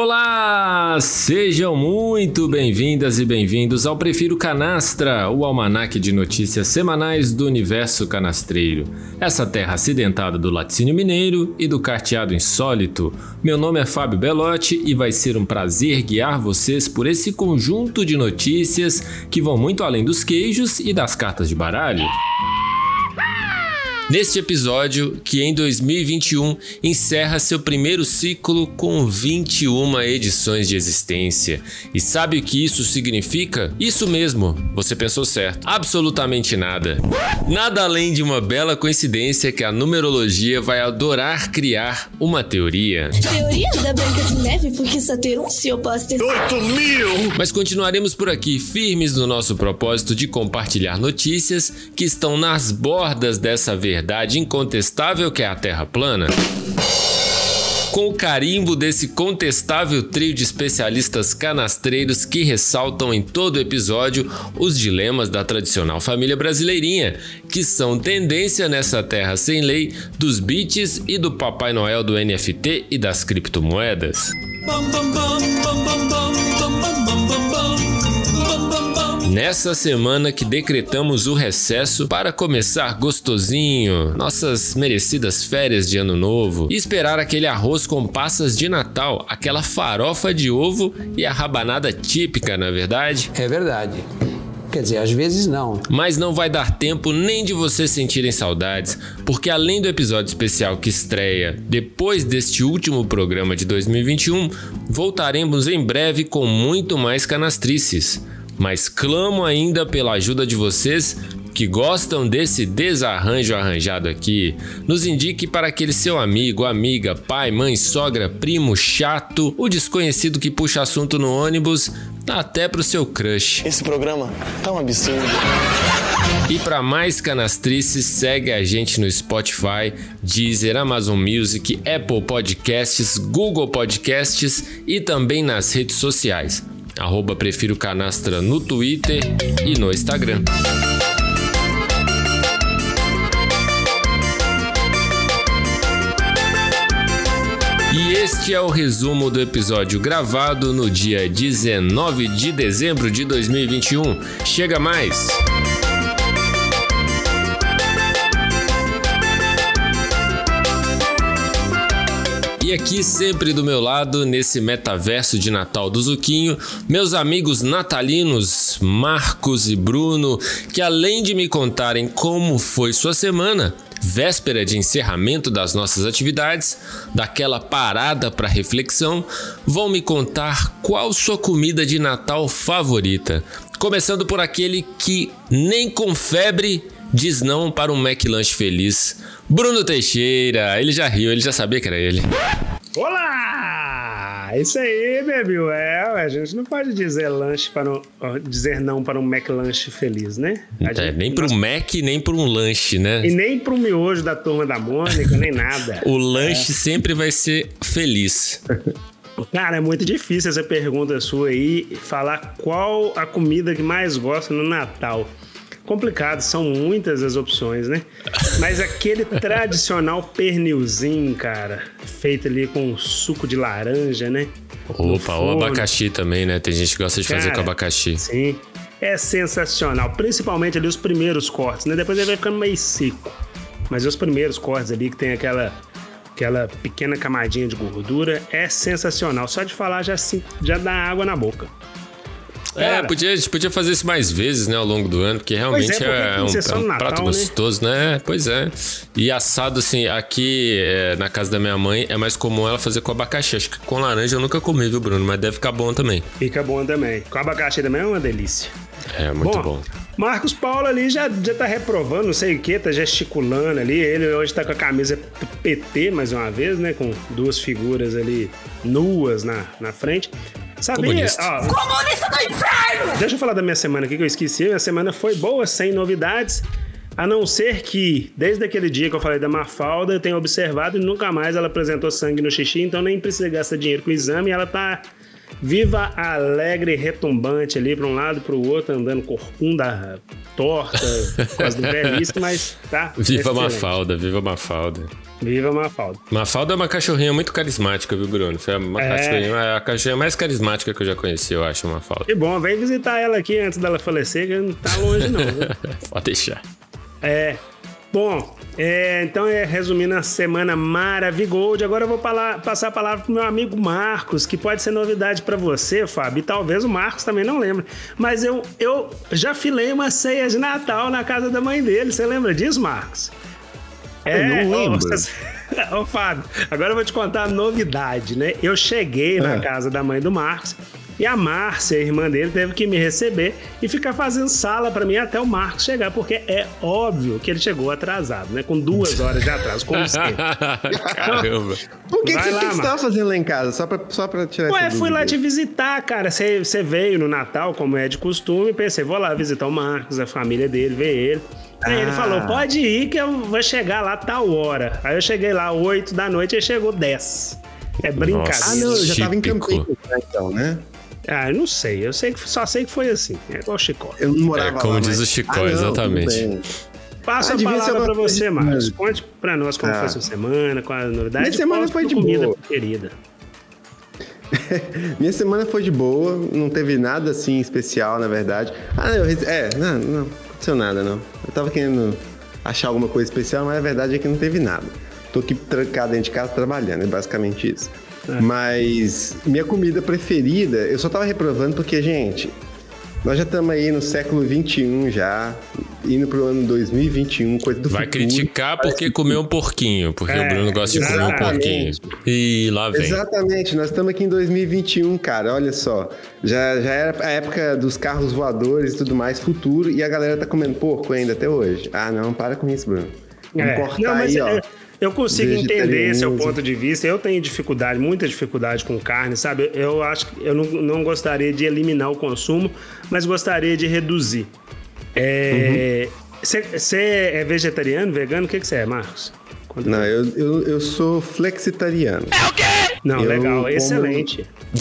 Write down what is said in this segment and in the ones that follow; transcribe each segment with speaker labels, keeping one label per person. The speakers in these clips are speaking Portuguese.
Speaker 1: Olá! Sejam muito bem-vindas e bem-vindos ao Prefiro Canastra, o almanaque de notícias semanais do universo canastreiro. Essa terra acidentada do laticínio mineiro e do carteado insólito. Meu nome é Fábio Belotti e vai ser um prazer guiar vocês por esse conjunto de notícias que vão muito além dos queijos e das cartas de baralho. Neste episódio, que em 2021 encerra seu primeiro ciclo com 21 edições de existência. E sabe o que isso significa? Isso mesmo, você pensou certo. Absolutamente nada. Nada além de uma bela coincidência que a numerologia vai adorar criar uma teoria.
Speaker 2: Teoria da Branca de Neve, porque Saturno se oposta.
Speaker 3: 8 mil!
Speaker 1: Mas continuaremos por aqui, firmes no nosso propósito de compartilhar notícias que estão nas bordas dessa verdade verdade incontestável que é a Terra plana? com o carimbo desse contestável trio de especialistas canastreiros que ressaltam em todo episódio os dilemas da tradicional família brasileirinha, que são tendência nessa terra sem lei dos bits e do Papai Noel do NFT e das criptomoedas. Bum, bum, bum, Nessa semana que decretamos o recesso para começar gostosinho, nossas merecidas férias de ano novo e esperar aquele arroz com passas de Natal, aquela farofa de ovo e a rabanada típica, na é verdade?
Speaker 4: É verdade. Quer dizer, às vezes não.
Speaker 1: Mas não vai dar tempo nem de vocês sentirem saudades, porque além do episódio especial que estreia depois deste último programa de 2021, voltaremos em breve com muito mais canastrices mas clamo ainda pela ajuda de vocês que gostam desse desarranjo arranjado aqui. Nos indique para aquele seu amigo, amiga, pai, mãe, sogra, primo chato, o desconhecido que puxa assunto no ônibus, até pro seu crush.
Speaker 3: Esse programa tá um absurdo.
Speaker 1: E para mais canastrices, segue a gente no Spotify, Deezer, Amazon Music, Apple Podcasts, Google Podcasts e também nas redes sociais arroba Prefiro Canastra no Twitter e no Instagram. E este é o resumo do episódio gravado no dia 19 de dezembro de 2021. Chega mais! E aqui, sempre do meu lado, nesse metaverso de Natal do Zuquinho, meus amigos natalinos Marcos e Bruno, que além de me contarem como foi sua semana, véspera de encerramento das nossas atividades, daquela parada para reflexão, vão me contar qual sua comida de Natal favorita. Começando por aquele que nem com febre diz não para um McLanche feliz. Bruno Teixeira, ele já riu, ele já sabia que era ele.
Speaker 5: Olá! Isso aí, bebê. É, a gente não pode dizer lanche para um, dizer não para um McLanche feliz, né?
Speaker 1: É, nem para um Mac, nem para um lanche, né?
Speaker 5: E nem para o miojo da turma da Mônica, nem nada.
Speaker 1: o lanche é. sempre vai ser feliz.
Speaker 5: Cara, é muito difícil essa pergunta sua aí, falar qual a comida que mais gosta no Natal complicado, são muitas as opções, né? Mas aquele tradicional pernilzinho, cara, feito ali com suco de laranja, né?
Speaker 1: Opa, ou abacaxi também, né? Tem gente que gosta de cara, fazer com abacaxi.
Speaker 5: Sim. É sensacional, principalmente ali os primeiros cortes, né? Depois ele vai ficando meio seco. Mas os primeiros cortes ali que tem aquela aquela pequena camadinha de gordura é sensacional. Só de falar já, já dá água na boca.
Speaker 1: É, podia, a gente podia fazer isso mais vezes, né, ao longo do ano, porque realmente é, é, um, é um Natal, prato né? gostoso, né? Pois é. E assado, assim, aqui é, na casa da minha mãe é mais comum ela fazer com abacaxi. Acho que com laranja eu nunca comi, viu, Bruno? Mas deve ficar bom também.
Speaker 5: Fica bom também. Com abacaxi também é uma delícia.
Speaker 1: É, muito bom. bom.
Speaker 5: Marcos Paulo ali já, já tá reprovando, não sei o que, tá gesticulando ali. Ele hoje tá com a camisa PT mais uma vez, né? Com duas figuras ali nuas na, na frente. Sabia?
Speaker 1: Comunista.
Speaker 5: Ó, Comunista do inferno! Deixa eu falar da minha semana aqui que eu esqueci. Minha semana foi boa, sem novidades. A não ser que, desde aquele dia que eu falei da Mafalda, eu tenho observado e nunca mais ela apresentou sangue no xixi, então nem precisa gastar dinheiro com o exame. ela tá viva, alegre, retumbante ali para um lado e para o outro, andando corcunda torta do velhice, mas tá.
Speaker 1: Viva. Mafalda, viva Mafalda.
Speaker 5: Viva Mafalda.
Speaker 1: Mafalda é uma cachorrinha muito carismática, viu, Bruno? Foi uma
Speaker 5: É.
Speaker 1: cachorrinha, a cachorrinha mais carismática que eu já conheci, eu acho, Mafalda.
Speaker 5: Que bom, vem visitar ela aqui antes dela falecer, que não tá longe não.
Speaker 1: Pode deixar.
Speaker 5: É. Bom, é, então, é, resumindo a semana Maravigold, agora eu vou pala- passar a palavra pro meu amigo Marcos, que pode ser novidade pra você, Fábio, e talvez o Marcos também não lembre. Mas eu, eu já filei uma ceia de Natal na casa da mãe dele. Você lembra disso, Marcos? É,
Speaker 6: não
Speaker 5: ô,
Speaker 6: lembro.
Speaker 5: você- Ô, Fábio, agora eu vou te contar a novidade, né? Eu cheguei na
Speaker 6: Ah.
Speaker 5: casa da mãe do Marcos e a Márcia, a irmã dele, teve que me receber e ficar fazendo sala pra mim até o Marcos chegar, porque é óbvio que ele chegou atrasado, né? Com duas horas de atraso, como sempre.
Speaker 1: Caramba.
Speaker 6: Por que, que você,
Speaker 5: lá,
Speaker 6: que você
Speaker 5: Marcos.
Speaker 6: tava fazendo lá em casa? Só pra, só pra tirar
Speaker 5: Ué, fui lá te visitar, cara. Você veio no Natal, como é de costume, pensei, vou lá visitar o Marcos, a família dele, ver ele. Aí ele
Speaker 6: Ah.
Speaker 5: falou, pode ir que eu vou chegar lá tal hora. Aí eu cheguei lá 8 da noite e ele chegou 10. É brincadeira.
Speaker 6: Ah, não, eu já tava em
Speaker 1: Típico.
Speaker 6: Campinas, né, então, né?
Speaker 5: Ah, eu não sei. Eu sei que, só sei que foi assim. É igual Chicó.
Speaker 6: Eu não morava
Speaker 1: É, como
Speaker 6: lá,
Speaker 1: diz
Speaker 6: mas-
Speaker 1: o Chicó,
Speaker 6: Ah, não,
Speaker 1: exatamente.
Speaker 6: bem.
Speaker 5: Passo
Speaker 6: Ah,
Speaker 5: a palavra
Speaker 6: uma
Speaker 5: pra você, Marcos. Conte pra nós como
Speaker 6: Tá.
Speaker 5: foi sua semana, qual a novidade.
Speaker 6: Minha semana foi de
Speaker 5: comida
Speaker 6: boa.
Speaker 5: preferida.
Speaker 6: Minha semana foi de boa, não teve nada assim especial, na verdade. Ah, não, eu rece- é, não, não aconteceu nada, não. Eu tava querendo achar alguma coisa especial, mas a verdade é que não teve nada. Tô aqui trancado dentro de casa trabalhando, é basicamente isso. Mas minha comida preferida, eu só tava reprovando porque, gente, nós já estamos aí no século XXI já, indo pro ano 2021, coisa do
Speaker 1: Vai
Speaker 6: futuro.
Speaker 1: criticar porque comeu um porquinho, porque
Speaker 5: É,
Speaker 1: o Bruno gosta de comer um porquinho.
Speaker 6: exatamente.
Speaker 1: E lá vem.
Speaker 6: Exatamente, nós estamos aqui em 2021, cara. Olha só. Já, já era a época dos carros voadores e tudo mais, futuro, e a galera tá comendo porco ainda até hoje. Ah, não, para com isso, Bruno. Vamos
Speaker 5: É.
Speaker 6: cortar
Speaker 5: Não, mas
Speaker 6: aí, ó.
Speaker 5: é- eu consigo entender seu ponto de vista. Eu tenho dificuldade, muita dificuldade com carne, sabe? Eu acho que eu não, não gostaria de eliminar o consumo, mas gostaria de reduzir. Você é vegetariano, vegano? O que você é, Marcos? Conta
Speaker 6: Não, eu, eu, eu sou flexitariano.
Speaker 5: Não,
Speaker 6: eu
Speaker 5: legal,
Speaker 6: como-
Speaker 5: excelente.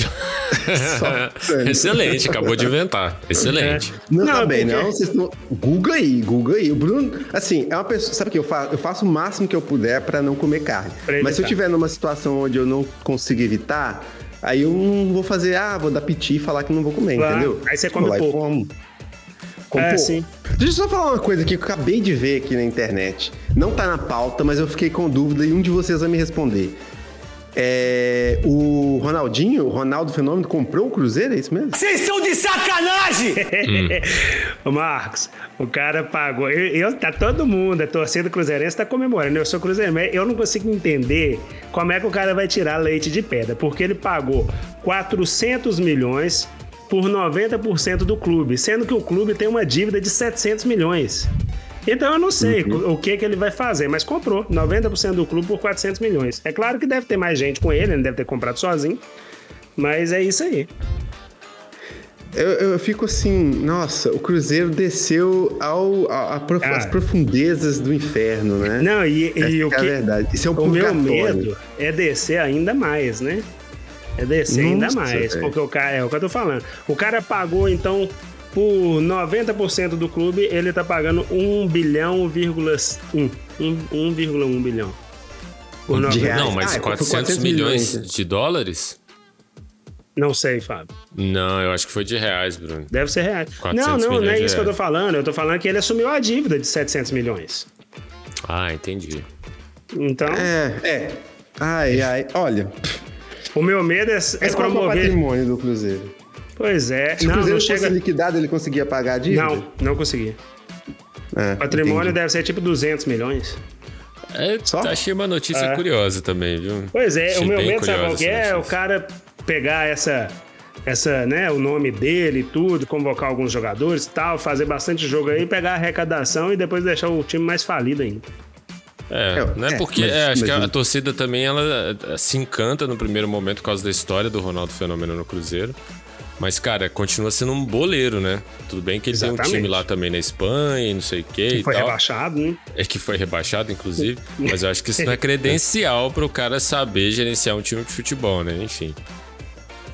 Speaker 6: Só-
Speaker 1: Excelente, acabou de inventar. Excelente.
Speaker 6: Não,
Speaker 5: Não,
Speaker 6: tá bem,
Speaker 5: porque-
Speaker 6: não. Vocês estão. Google aí, Google aí. O Bruno, assim, é uma pessoa. Sabe o que eu faço? Eu faço o máximo que eu puder pra não comer carne.
Speaker 5: Pra
Speaker 6: Mas se eu tiver numa situação onde eu não consigo evitar, aí eu não vou fazer, ah, vou dar piti e falar que não vou comer,
Speaker 5: Claro.
Speaker 6: entendeu?
Speaker 5: Aí você come pouco.
Speaker 6: como. Como
Speaker 5: É, sim.
Speaker 6: Deixa eu só falar uma coisa aqui que eu acabei de ver aqui na internet. Não tá na pauta, mas eu fiquei com dúvida e um de vocês vai me responder. É, o Ronaldinho, o Ronaldo Fenômeno, comprou o Cruzeiro, é isso mesmo?
Speaker 5: Ô, Marcos, o cara pagou. Eu, eu- tá todo mundo, a torcida cruzeirense tá comemorando. Eu sou cruzeirense, eu não consigo entender como é que o cara vai tirar leite de pedra, porque ele pagou 400 milhões por 90% do clube, sendo que o clube tem uma dívida de 700 milhões. Então eu não sei
Speaker 6: Uhum.
Speaker 5: o que, que ele vai fazer, mas comprou 90% do clube por 400 milhões. É claro que deve ter mais gente com ele, ele deve ter comprado sozinho, mas é isso aí.
Speaker 6: Eu, eu fico assim, nossa, o Cruzeiro desceu ao, a- a prof-
Speaker 5: Ah.
Speaker 6: às profundezas do inferno, né?
Speaker 5: Não, e, e o
Speaker 6: que é verdade. Isso é um
Speaker 5: o meu medo é descer ainda mais, né? É descer ainda
Speaker 6: Nossa,
Speaker 5: mais.
Speaker 6: velho.
Speaker 5: Porque o cara, é o que eu tô falando. O cara pagou, então, por 90% do clube, ele tá pagando 1 bilhão, vírgula 1. 1,1 bilhão. Por
Speaker 6: De
Speaker 5: 90.
Speaker 6: reais.
Speaker 1: Não, mas
Speaker 6: Ah, foi
Speaker 1: 400,
Speaker 6: 400
Speaker 1: milhões,
Speaker 6: milhões.
Speaker 1: de dólares?
Speaker 5: Não sei, Fábio.
Speaker 1: Não, eu acho que foi de reais, Bruno.
Speaker 5: Deve ser reais.
Speaker 1: 400
Speaker 5: Não, não, não é isso que eu tô falando. Eu tô falando que ele assumiu a dívida de 700 milhões.
Speaker 1: Ah, entendi.
Speaker 5: Então,
Speaker 6: É, é. Ai, ai, olha.
Speaker 5: o meu medo é, é
Speaker 6: que é o
Speaker 5: promover.
Speaker 6: patrimônio do Cruzeiro?
Speaker 5: Pois é.
Speaker 6: Se o
Speaker 5: Não,
Speaker 6: Cruzeiro
Speaker 5: não
Speaker 6: fosse
Speaker 5: chega.
Speaker 6: liquidado, ele conseguia pagar a dívida?
Speaker 5: Não, não consegui.
Speaker 6: É,
Speaker 5: Patrimônio
Speaker 6: entendi.
Speaker 5: deve ser tipo 200 milhões.
Speaker 1: É,
Speaker 6: Só?
Speaker 1: achei uma notícia
Speaker 5: É.
Speaker 1: curiosa também, viu?
Speaker 5: Pois é,
Speaker 1: Achei
Speaker 5: o meu medo, sabe qual que
Speaker 1: essa
Speaker 5: é? O cara pegar essa, essa, né, o nome dele e tudo, convocar alguns jogadores e tal, fazer bastante jogo aí, pegar a arrecadação e depois deixar o time mais falido ainda.
Speaker 1: É,
Speaker 6: É,
Speaker 1: não é
Speaker 6: é,
Speaker 1: porque
Speaker 6: mas-
Speaker 1: é, acho que
Speaker 6: mas
Speaker 1: a,
Speaker 6: o-
Speaker 1: a torcida também ela eh, se encanta no primeiro momento por causa da história do Ronaldo Fenômeno no Cruzeiro. Mas, cara, continua sendo um boleiro, né? Tudo bem que ele tem um
Speaker 5: Exatamente.
Speaker 1: time lá também na Espanha não sei o que e
Speaker 5: Foi
Speaker 1: tal.
Speaker 5: rebaixado, né?
Speaker 1: É que foi rebaixado, inclusive. Mas eu acho que isso não é credencial para o cara saber gerenciar um time de futebol, né? Enfim.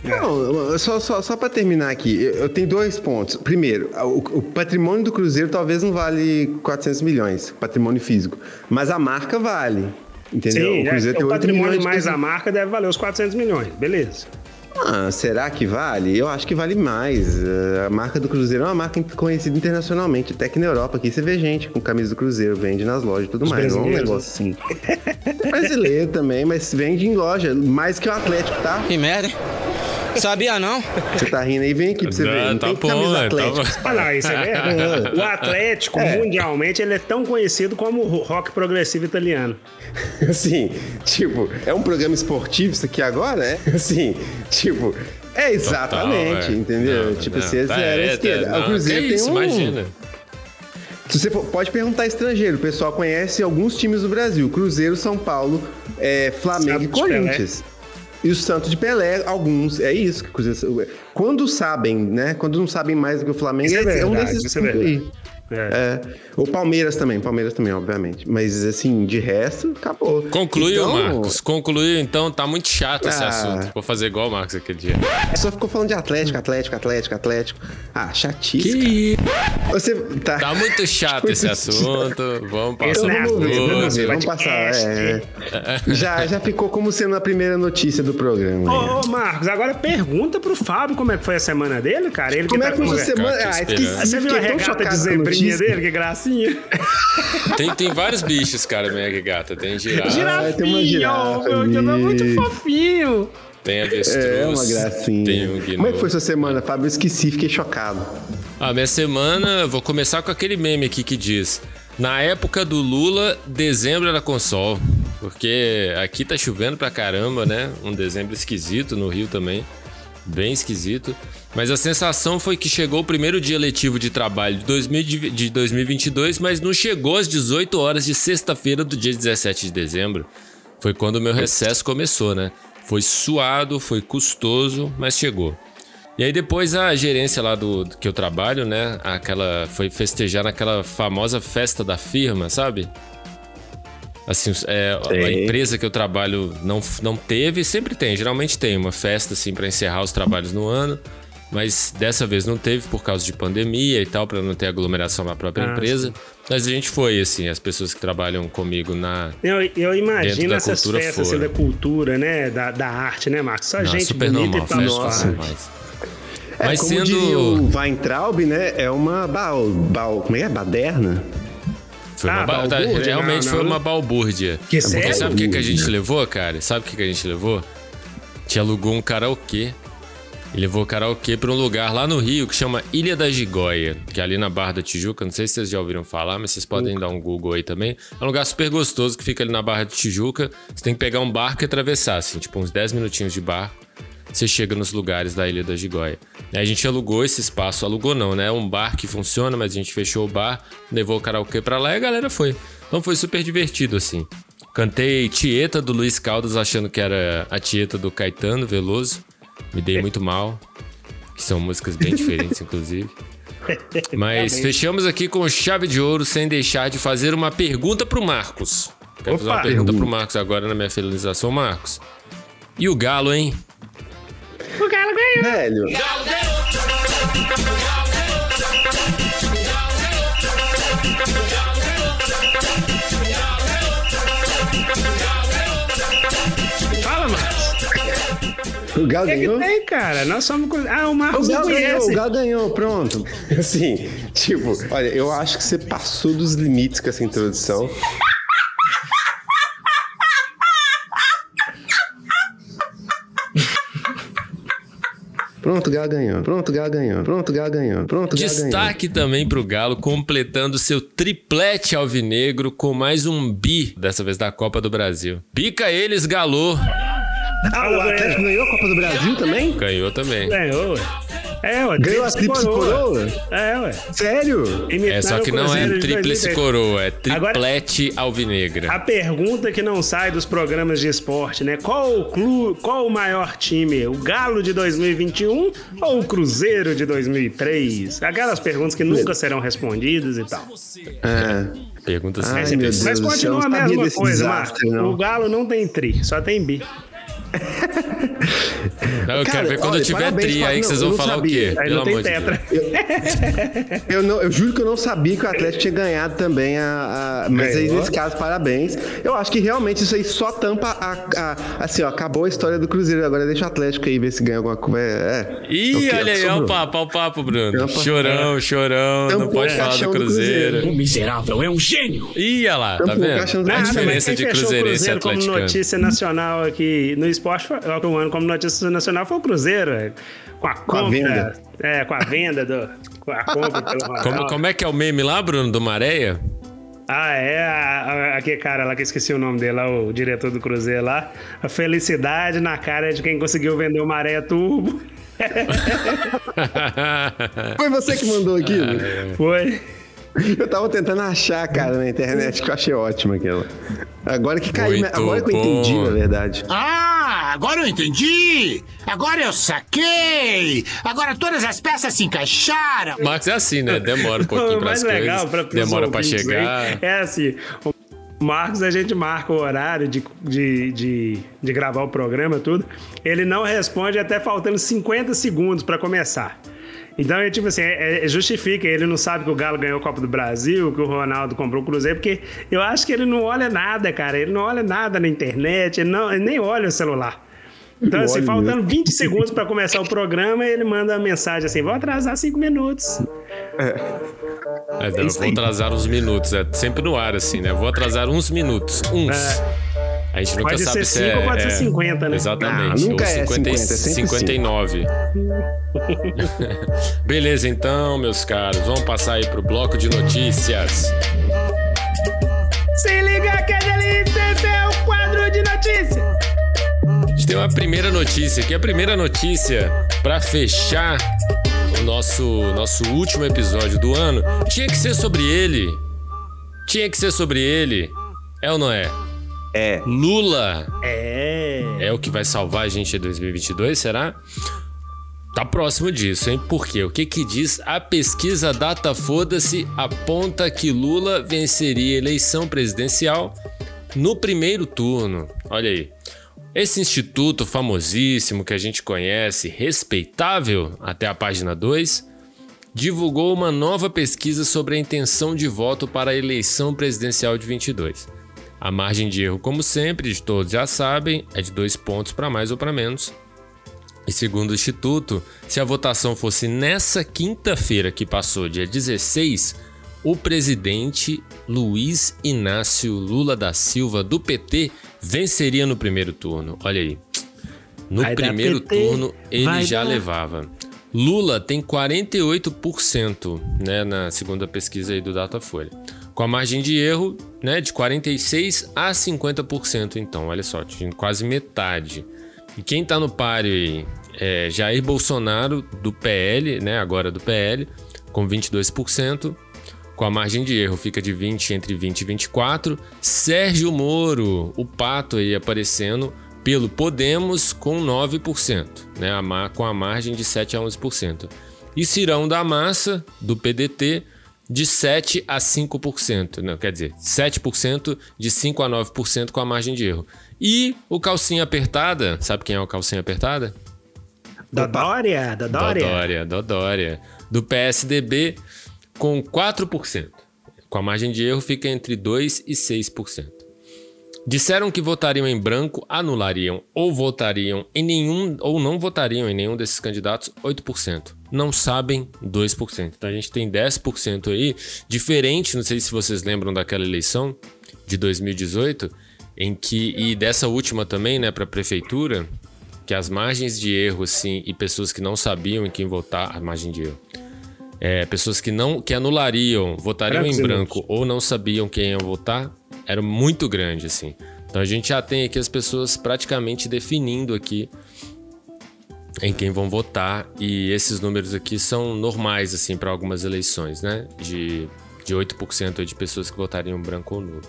Speaker 6: Não, só, só, só pra terminar aqui, eu, tenho dois pontos. Primeiro, o, o patrimônio do Cruzeiro talvez não vale 400 milhões, patrimônio físico, mas a marca vale. Entendeu?
Speaker 5: Sim,
Speaker 6: o Cruzeiro
Speaker 5: é,
Speaker 6: tem
Speaker 5: o
Speaker 6: 8
Speaker 5: patrimônio mais a marca deve valer os 400 milhões. Beleza.
Speaker 6: Ah, será que vale? Eu acho que vale mais. Eh, A marca do Cruzeiro é uma marca conhecida internacionalmente. Até que na Europa aqui você vê gente com camisa do Cruzeiro, vende nas lojas e tudo
Speaker 5: Os
Speaker 6: mais. Não é um negócio assim. É brasileiro também, mas vende em loja. Mais que o Atlético, tá?
Speaker 7: Que merda, hein? Sabia não?
Speaker 6: Você tá rindo aí, vem aqui pra você ver.
Speaker 1: Ah,
Speaker 6: Não
Speaker 1: tá
Speaker 6: tem
Speaker 1: bom,
Speaker 6: camisa
Speaker 1: né? Tá
Speaker 6: Atlético.
Speaker 1: bom.
Speaker 5: Ah, não, isso é verdade. O Atlético,
Speaker 6: É.
Speaker 5: mundialmente, ele é tão conhecido como o rock progressivo italiano.
Speaker 6: Assim, tipo, é um programa esportivo isso aqui agora? É? Assim, tipo, é exatamente,
Speaker 1: Total, é.
Speaker 6: entendeu?
Speaker 1: Não,
Speaker 6: tipo,
Speaker 1: não,
Speaker 6: você é
Speaker 1: tá,
Speaker 6: zero à
Speaker 1: é,
Speaker 6: esquerda.
Speaker 1: tá,
Speaker 6: o
Speaker 1: não,
Speaker 6: Cruzeiro
Speaker 1: que
Speaker 6: tem
Speaker 1: isso,
Speaker 6: um.
Speaker 1: imagina.
Speaker 6: Se você for- pode perguntar estrangeiro, o pessoal conhece alguns times do Brasil: Cruzeiro, São Paulo, é, Flamengo
Speaker 5: Santos
Speaker 6: e. Corinthians. E o Santos de Pelé, alguns. É isso que. Quando sabem, né? Quando não sabem mais do que o Flamengo,
Speaker 5: Isso é
Speaker 6: é, um
Speaker 5: verdade,
Speaker 6: desses
Speaker 5: isso é. É.
Speaker 6: É. O Palmeiras também, Palmeiras também, obviamente. Mas assim, de resto, acabou.
Speaker 1: Concluiu,
Speaker 6: Então,
Speaker 1: Marcos. Concluiu, então. Tá muito chato esse
Speaker 6: Ah.
Speaker 1: assunto. Vou fazer igual o Marcos aquele dia.
Speaker 6: Só ficou falando de Atlético, Atlético, Atlético, Atlético. Ah, cara.
Speaker 1: Que
Speaker 6: Você tá.
Speaker 1: Tá muito chato esse assunto. Vamos
Speaker 6: Então
Speaker 1: passar
Speaker 5: Exato.
Speaker 6: vamos ver, vamos ver, vamos passar. é. já, já ficou como sendo a primeira notícia do programa.
Speaker 5: Ô, ô, Marcos, agora pergunta pro Fábio como é que foi a semana dele, cara. Ele
Speaker 6: Como
Speaker 5: que
Speaker 6: é
Speaker 5: tá
Speaker 6: que foi essa semana? Ah, esqueci.
Speaker 5: Você viu a regata de dele? Que gracinha.
Speaker 1: Tem, tem vários bichos, cara, minha gata. Tem girafa,
Speaker 6: Ah, tem uma girafa
Speaker 5: meu,
Speaker 6: ali.
Speaker 5: é muito fofinho.
Speaker 1: tem avestruz.
Speaker 6: É uma gracinha.
Speaker 1: Tem um gnu.
Speaker 6: Como é que foi sua semana, Fábio? Eu esqueci, fiquei chocado.
Speaker 1: A minha semana, vou começar com aquele meme aqui que diz: Na época do Lula, dezembro era com sol. Porque aqui tá chovendo pra caramba, né? Um dezembro esquisito, no Rio também. Bem esquisito. Mas a sensação foi que chegou o primeiro dia letivo de trabalho de 2000 de 2022, mas não chegou às 18 horas de sexta-feira do dia 17 de dezembro. Foi quando o meu recesso começou, né? Foi suado, foi custoso, mas chegou. E aí depois a gerência lá do, do que eu trabalho, né? Aquela foi festejar naquela famosa festa da firma, sabe? Assim, é, a empresa que eu trabalho não, não teve, sempre tem, geralmente tem uma festa assim para encerrar os trabalhos no ano, mas dessa vez não teve por causa de pandemia e tal, para não ter aglomeração na própria
Speaker 5: Ah,
Speaker 1: empresa. Mas a gente foi assim, as pessoas que trabalham comigo na
Speaker 5: Eu, eu
Speaker 1: Dentro
Speaker 5: imagino
Speaker 1: da
Speaker 5: essas
Speaker 1: cultura
Speaker 5: festas assim, da cultura, né? Da, da arte, né, Marcos? Só
Speaker 1: Não,
Speaker 5: gente
Speaker 1: super
Speaker 5: bonita
Speaker 1: normal,
Speaker 5: e
Speaker 1: festa
Speaker 6: Nossa.
Speaker 1: normais.
Speaker 6: É,
Speaker 1: Mas
Speaker 6: como
Speaker 1: sendo
Speaker 6: diria o Weintraub, né? É uma bal, bal, como é que é? Baderna?
Speaker 1: Foi uma
Speaker 5: Ah,
Speaker 1: ba- tá,
Speaker 5: balbúrdia?
Speaker 1: realmente
Speaker 5: Não,
Speaker 1: foi
Speaker 5: não.
Speaker 1: uma balbúrdia.
Speaker 5: Que
Speaker 1: Porque
Speaker 5: sério?
Speaker 1: sabe o que, que a gente levou, cara? Sabe o que, que a gente levou? A gente alugou um karaokê. E levou o karaokê pra um lugar lá no Rio que chama Ilha da Gigóia, que é ali na Barra da Tijuca. Não sei se vocês já ouviram falar, mas vocês podem dar um Google aí também. É um lugar super gostoso que fica ali na Barra de Tijuca. Você tem que pegar um barco e atravessar, assim, tipo uns 10 minutinhos de barco. Você chega nos lugares da Ilha da Gigóia. A gente alugou esse espaço, alugou não, né? É um bar que funciona, mas a gente fechou o bar, levou o karaokê pra lá e a galera foi. Então foi super divertido, assim. Cantei Tieta do Luiz Caldas, achando que era a Tieta do Caetano Veloso. Me dei muito mal. Que são músicas bem diferentes, inclusive. Mas fechamos aqui com chave de ouro, sem deixar de fazer uma pergunta pro Marcos. Quero fazer uma
Speaker 5: Opa!
Speaker 1: pergunta pro Marcos agora na minha finalização, Marcos. E o Galo, hein?
Speaker 5: O Galo ganhou.
Speaker 6: Velho.
Speaker 5: Fala, Marcos.
Speaker 6: O Galo
Speaker 5: O que, que
Speaker 6: ganhou?
Speaker 5: tem, cara? Nós somos. Ah, o Marcos
Speaker 6: O Galo ganhou,
Speaker 5: conhece.
Speaker 6: o Galo ganhou, pronto. Assim, tipo, olha, eu acho que você passou dos limites com essa introdução. Pronto, o Galo ganhou. Pronto, o Galo ganhou. Pronto, o Galo ganhou. Pronto, o Galo ganhou.
Speaker 1: Destaque também pro Galo, completando seu triplete alvinegro com mais um bi, dessa vez da Copa do Brasil. Pica eles, Galo!
Speaker 6: Ah, o Atlético ganhou a Copa do Brasil também?
Speaker 1: Ganhou também.
Speaker 5: Ganhou, ué. É, ué.
Speaker 6: Ganhou a Tríplice Coroa?
Speaker 5: É, ué.
Speaker 6: Sério?
Speaker 1: É, só que não é tríplice coroa, é
Speaker 5: Agora-
Speaker 1: triplete alvinegra.
Speaker 5: A pergunta que não sai dos programas de esporte, né? Qual o clube, qual o maior time? O Galo de 2021 ou o Cruzeiro de 2003? Aquelas perguntas que nunca serão respondidas e tal.
Speaker 6: É.
Speaker 1: Pergunta
Speaker 6: Ai,
Speaker 5: Mas continua a mesma coisa,
Speaker 6: desastre,
Speaker 5: Marco.
Speaker 6: não.
Speaker 5: O Galo não tem tri, só tem bi.
Speaker 1: Não, eu
Speaker 6: Cara,
Speaker 1: quero ver quando
Speaker 6: olha,
Speaker 1: eu tiver
Speaker 6: parabéns,
Speaker 1: tri aí que
Speaker 6: não,
Speaker 1: vocês
Speaker 6: eu
Speaker 1: vão
Speaker 6: não
Speaker 1: falar
Speaker 6: sabia.
Speaker 1: o quê?
Speaker 5: Aí
Speaker 1: Pelo
Speaker 5: não tem
Speaker 1: amor de
Speaker 5: tetra.
Speaker 1: Deus.
Speaker 6: Eu, não, eu juro que eu não sabia que o Atlético tinha ganhado também a. a- mas aí, nesse caso, parabéns. Eu acho que realmente isso aí só tampa a. a- assim, ó, acabou a história do Cruzeiro. Agora deixa o Atlético aí ver se ganha alguma coisa. É. é.
Speaker 1: Ih,
Speaker 6: É o que
Speaker 1: olha aí, olha o papo, olha o papo, Bruno.
Speaker 6: Tampa-
Speaker 1: Chorão, chorão, não
Speaker 6: Tampou
Speaker 1: pode
Speaker 6: o
Speaker 1: falar do Cruzeiro.
Speaker 6: Cruzeiro.
Speaker 8: miserável é um gênio.
Speaker 1: Ih, olha lá, tá
Speaker 6: Tampou o
Speaker 1: vendo? A
Speaker 6: Cruzeiro.
Speaker 1: diferença de
Speaker 5: o
Speaker 1: cruzeirense e
Speaker 5: Cruzeiro como
Speaker 1: atleticano.
Speaker 5: notícia nacional aqui no esporte, foi- o ano como notícia nacional foi o Cruzeiro, velho. com a compra,
Speaker 6: venda.
Speaker 5: É, com a venda do. Com a compra pelo
Speaker 1: Como,
Speaker 5: Ronaldo.
Speaker 1: como é que é o meme lá, Bruno, do Maréia?
Speaker 5: Ah, é. a- a- Aquele cara lá que esqueci o nome dele, lá, o diretor do Cruzeiro lá. A felicidade na cara de quem conseguiu vender o Maré Turbo.
Speaker 6: Foi você que mandou aquilo?
Speaker 1: Ah,
Speaker 5: Foi.
Speaker 6: Eu tava tentando achar, cara, na internet, que eu achei ótimo aquilo. Agora que caiu,
Speaker 1: Muito
Speaker 6: agora que eu entendi,
Speaker 1: bom.
Speaker 6: na verdade.
Speaker 8: Ah, agora eu entendi! Agora eu saquei! Agora todas as peças se encaixaram!
Speaker 1: Marcos é assim, né? Demora um pouquinho para as
Speaker 5: mais legal
Speaker 1: coisas.
Speaker 5: pra,
Speaker 1: demora pra
Speaker 5: ouvintes
Speaker 1: chegar.
Speaker 5: aí é assim. O Marcos, a gente marca o horário de, de, de, de gravar o programa, tudo. Ele não responde até faltando 50 segundos pra começar. Então, é tipo assim, é- é- justifica, ele não sabe que o Galo ganhou a Copa do Brasil, que o Ronaldo comprou o Cruzeiro, porque eu acho que ele não olha nada, cara. Ele não olha nada na internet, ele, não, ele nem olha o celular. Então, assim,
Speaker 6: olha
Speaker 5: faltando
Speaker 6: mesmo.
Speaker 5: 20 segundos pra começar o programa, ele manda uma mensagem assim: vou atrasar 5 minutos.
Speaker 1: É, não, vou atrasar uns minutos. É sempre no ar, assim, né? Vou atrasar uns minutos. Uns. A gente nunca
Speaker 5: É. Pode
Speaker 1: sabe
Speaker 5: ser
Speaker 1: se
Speaker 5: cinco
Speaker 1: é.
Speaker 5: ou pode ser
Speaker 1: é,
Speaker 5: 50, né?
Speaker 1: Exatamente.
Speaker 6: Não, nunca
Speaker 1: ou
Speaker 6: é 50, é sempre
Speaker 1: 59. Beleza, então, meus caros. Vamos passar aí pro bloco de notícias.
Speaker 5: Se liga que é delícia, esse é o quadro de notícias.
Speaker 1: A gente tem uma primeira notícia aqui. A primeira notícia para fechar o nosso, nosso último episódio do ano tinha que ser sobre ele. Tinha que ser sobre ele. É ou não é?
Speaker 6: É.
Speaker 1: Lula
Speaker 5: É.
Speaker 1: é o que vai salvar a gente em 2022, será? Tá próximo disso, hein? Por quê? O que que diz a pesquisa Data Foda-se aponta que Lula venceria a eleição presidencial no primeiro turno. Olha aí. Esse instituto famosíssimo que a gente conhece, respeitável até a página 2, divulgou uma nova pesquisa sobre a intenção de voto para a eleição presidencial de 22. A margem de erro, como sempre, de todos já sabem, é de dois pontos para mais ou para menos. E segundo o Instituto, se a votação fosse nessa quinta-feira que passou, dia 16, o presidente Luiz Inácio Lula da Silva, do PT, venceria no primeiro turno. Olha aí. No
Speaker 5: Vai
Speaker 1: primeiro turno, ele
Speaker 5: vai
Speaker 1: já
Speaker 5: dar.
Speaker 1: levava. Lula tem 48%, né, na segunda pesquisa aí do Datafolha. Com a margem de erro, né, de 46 a 50%, então, olha só, quase metade. E quem tá no páreo é Jair Bolsonaro do PL, né, agora do PL, com 22%. Com a margem de erro fica de 20 entre 20 e 24. Sérgio Moro, o pato aí aparecendo pelo Podemos com 9%, né, com a margem de 7 a 11%. E Cirão da Massa, do PDT, de 7 a 5%, não, quer dizer, 7% de 5 a 9% com a margem de erro. E o calcinha apertada, sabe quem é o calcinha apertada?
Speaker 5: Dodória, Dodória.
Speaker 1: Dodória, Dodória. Do PSDB com 4%. Com a margem de erro fica entre 2% e 6%. Disseram que votariam em branco, anulariam ou votariam em nenhum ou não votariam em nenhum desses candidatos 8%. Não sabem 2%. Então a gente tem 10% aí, diferente, não sei se vocês lembram daquela eleição de 2018, em que e dessa última também, né, para prefeitura, que as margens de erro assim e pessoas que não sabiam em quem votar, a margem de erro. É, pessoas que não que anulariam, votariam em branco ou não sabiam quem iam votar, era muito grande assim. Então a gente já tem aqui as pessoas praticamente definindo aqui em quem vão votar e esses números aqui são normais assim para algumas eleições, né? De de 8% aí de pessoas que votariam branco ou nulo.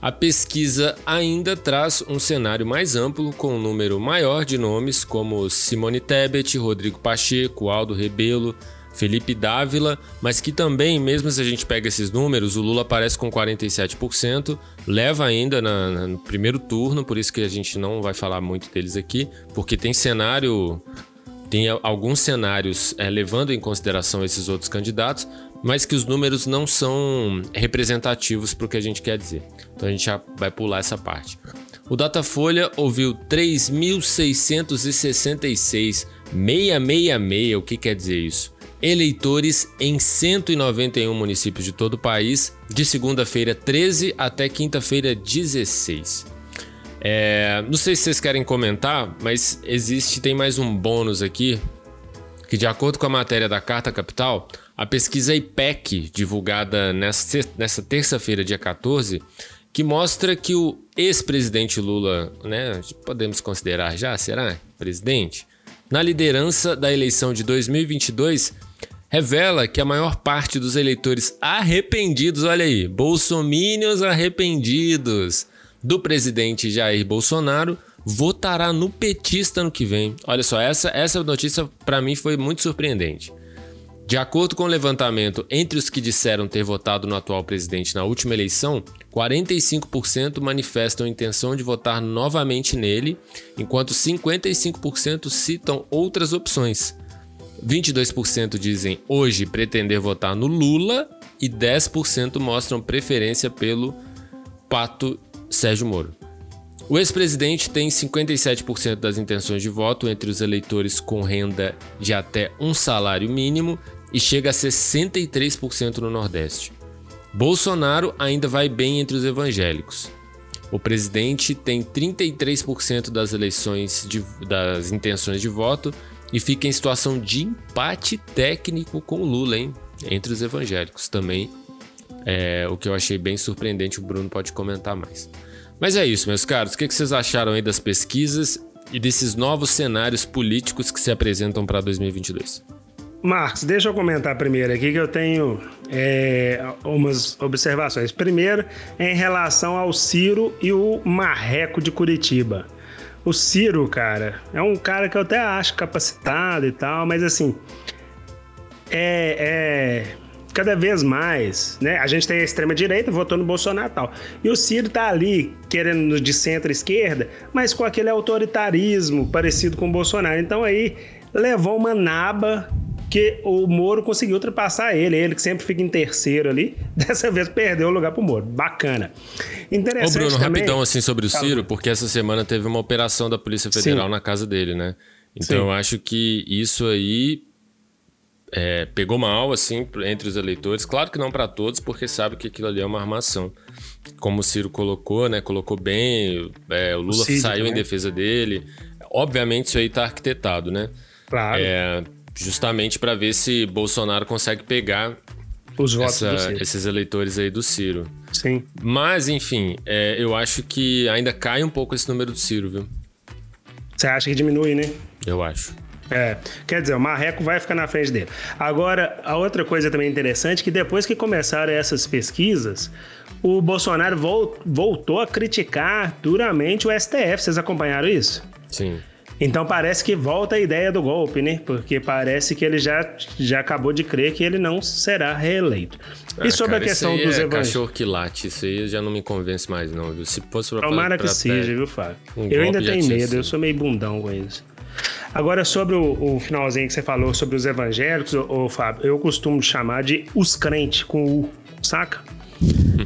Speaker 1: A pesquisa ainda traz um cenário mais amplo, com um número maior de nomes como Simone Tebet, Rodrigo Pacheco, Aldo Rebelo, Felipe Dávila, mas que também, mesmo se a gente pega esses números, o Lula aparece com 47%, leva ainda na, na, no primeiro turno, por isso que a gente não vai falar muito deles aqui, porque tem cenário. Tem alguns cenários é, levando em consideração esses outros candidatos, mas que os números não são representativos para o que a gente quer dizer. Então a gente já vai pular essa parte. O Datafolha ouviu 3.666, 666, o que quer dizer isso? Eleitores em 191 municípios de todo o país, de segunda-feira 13 até quinta-feira 16. É, não sei se vocês querem comentar, mas existe, tem mais um bônus aqui, que de acordo com a matéria da Carta Capital, a pesquisa IPEC, divulgada nessa, terça-feira, dia 14, que mostra que o ex-presidente Lula, né, podemos considerar já, será? Presidente? Na liderança da eleição de 2022, revela que a maior parte dos eleitores arrependidos, olha aí, bolsomínios arrependidos do presidente Jair Bolsonaro votará no petista no que vem. Olha só, essa, essa notícia para mim foi muito surpreendente. De acordo com o levantamento entre os que disseram ter votado no atual presidente na última eleição, 45% manifestam intenção de votar novamente nele, enquanto 55% citam outras opções. 22% dizem hoje pretender votar no Lula e 10% mostram preferência pelo Pato Sérgio Moro. O ex-presidente tem 57% das intenções de voto entre os eleitores com renda de até um salário mínimo e chega a 63% no Nordeste. Bolsonaro ainda vai bem entre os evangélicos. O presidente tem 33% das eleições de, das intenções de voto e fica em situação de empate técnico com Lula, hein? Entre os evangélicos também. É, o que eu achei bem surpreendente, o Bruno pode comentar mais. Mas é isso, meus caros. O que vocês acharam aí das pesquisas e desses novos cenários políticos que se apresentam para 2022?
Speaker 5: Marcos, deixa eu comentar primeiro aqui que eu tenho é, umas observações. Primeiro, em relação ao Ciro e o Marreco de Curitiba. O Ciro, cara, é um cara que eu até acho capacitado e tal, mas assim, é, é cada vez mais, né? A gente tem a extrema direita votando no Bolsonaro e tal. E o Ciro tá ali querendo de centro-esquerda, mas com aquele autoritarismo parecido com o Bolsonaro. Então aí levou uma naba que o Moro conseguiu ultrapassar ele, ele que sempre fica em terceiro ali, dessa vez perdeu o lugar pro Moro. Bacana.
Speaker 1: Interessante Ô Bruno, também... rapidão assim sobre o Ciro, porque essa semana teve uma operação da Polícia Federal Sim. na casa dele, né? Então Sim. eu acho que isso aí é, pegou mal assim entre os eleitores. Claro que não para todos, porque sabe que aquilo ali é uma armação. Como o Ciro colocou, né? Colocou bem, é, o Lula o saiu em defesa dele. Obviamente isso aí tá arquitetado, né?
Speaker 5: Claro.
Speaker 1: É, justamente para ver se Bolsonaro consegue pegar
Speaker 5: os votos essa,
Speaker 1: esses eleitores aí do Ciro.
Speaker 5: Sim.
Speaker 1: Mas, enfim, é, eu acho que ainda cai um pouco esse número do Ciro, viu?
Speaker 5: Você acha que diminui, né?
Speaker 1: Eu acho.
Speaker 5: É, quer dizer, o Marreco vai ficar na frente dele. Agora, a outra coisa também interessante é que depois que começaram essas pesquisas, o Bolsonaro voltou a criticar duramente o STF. Vocês acompanharam isso?
Speaker 1: Sim.
Speaker 5: Então parece que volta a ideia do golpe, né? Porque parece que ele já, já acabou de crer que ele não será reeleito.
Speaker 1: Ah, e sobre cara, a questão dos é evangélicos. cachorro que late, isso aí já não me convence mais, não, viu? Se fosse pra
Speaker 5: Tomara que seja, viu, Fábio? Um eu ainda tenho medo, eu sou meio bundão com isso. Agora, sobre o, o, finalzinho que você falou sobre os evangélicos, ô, ô, Fábio, eu costumo chamar de os crentes com U, saca?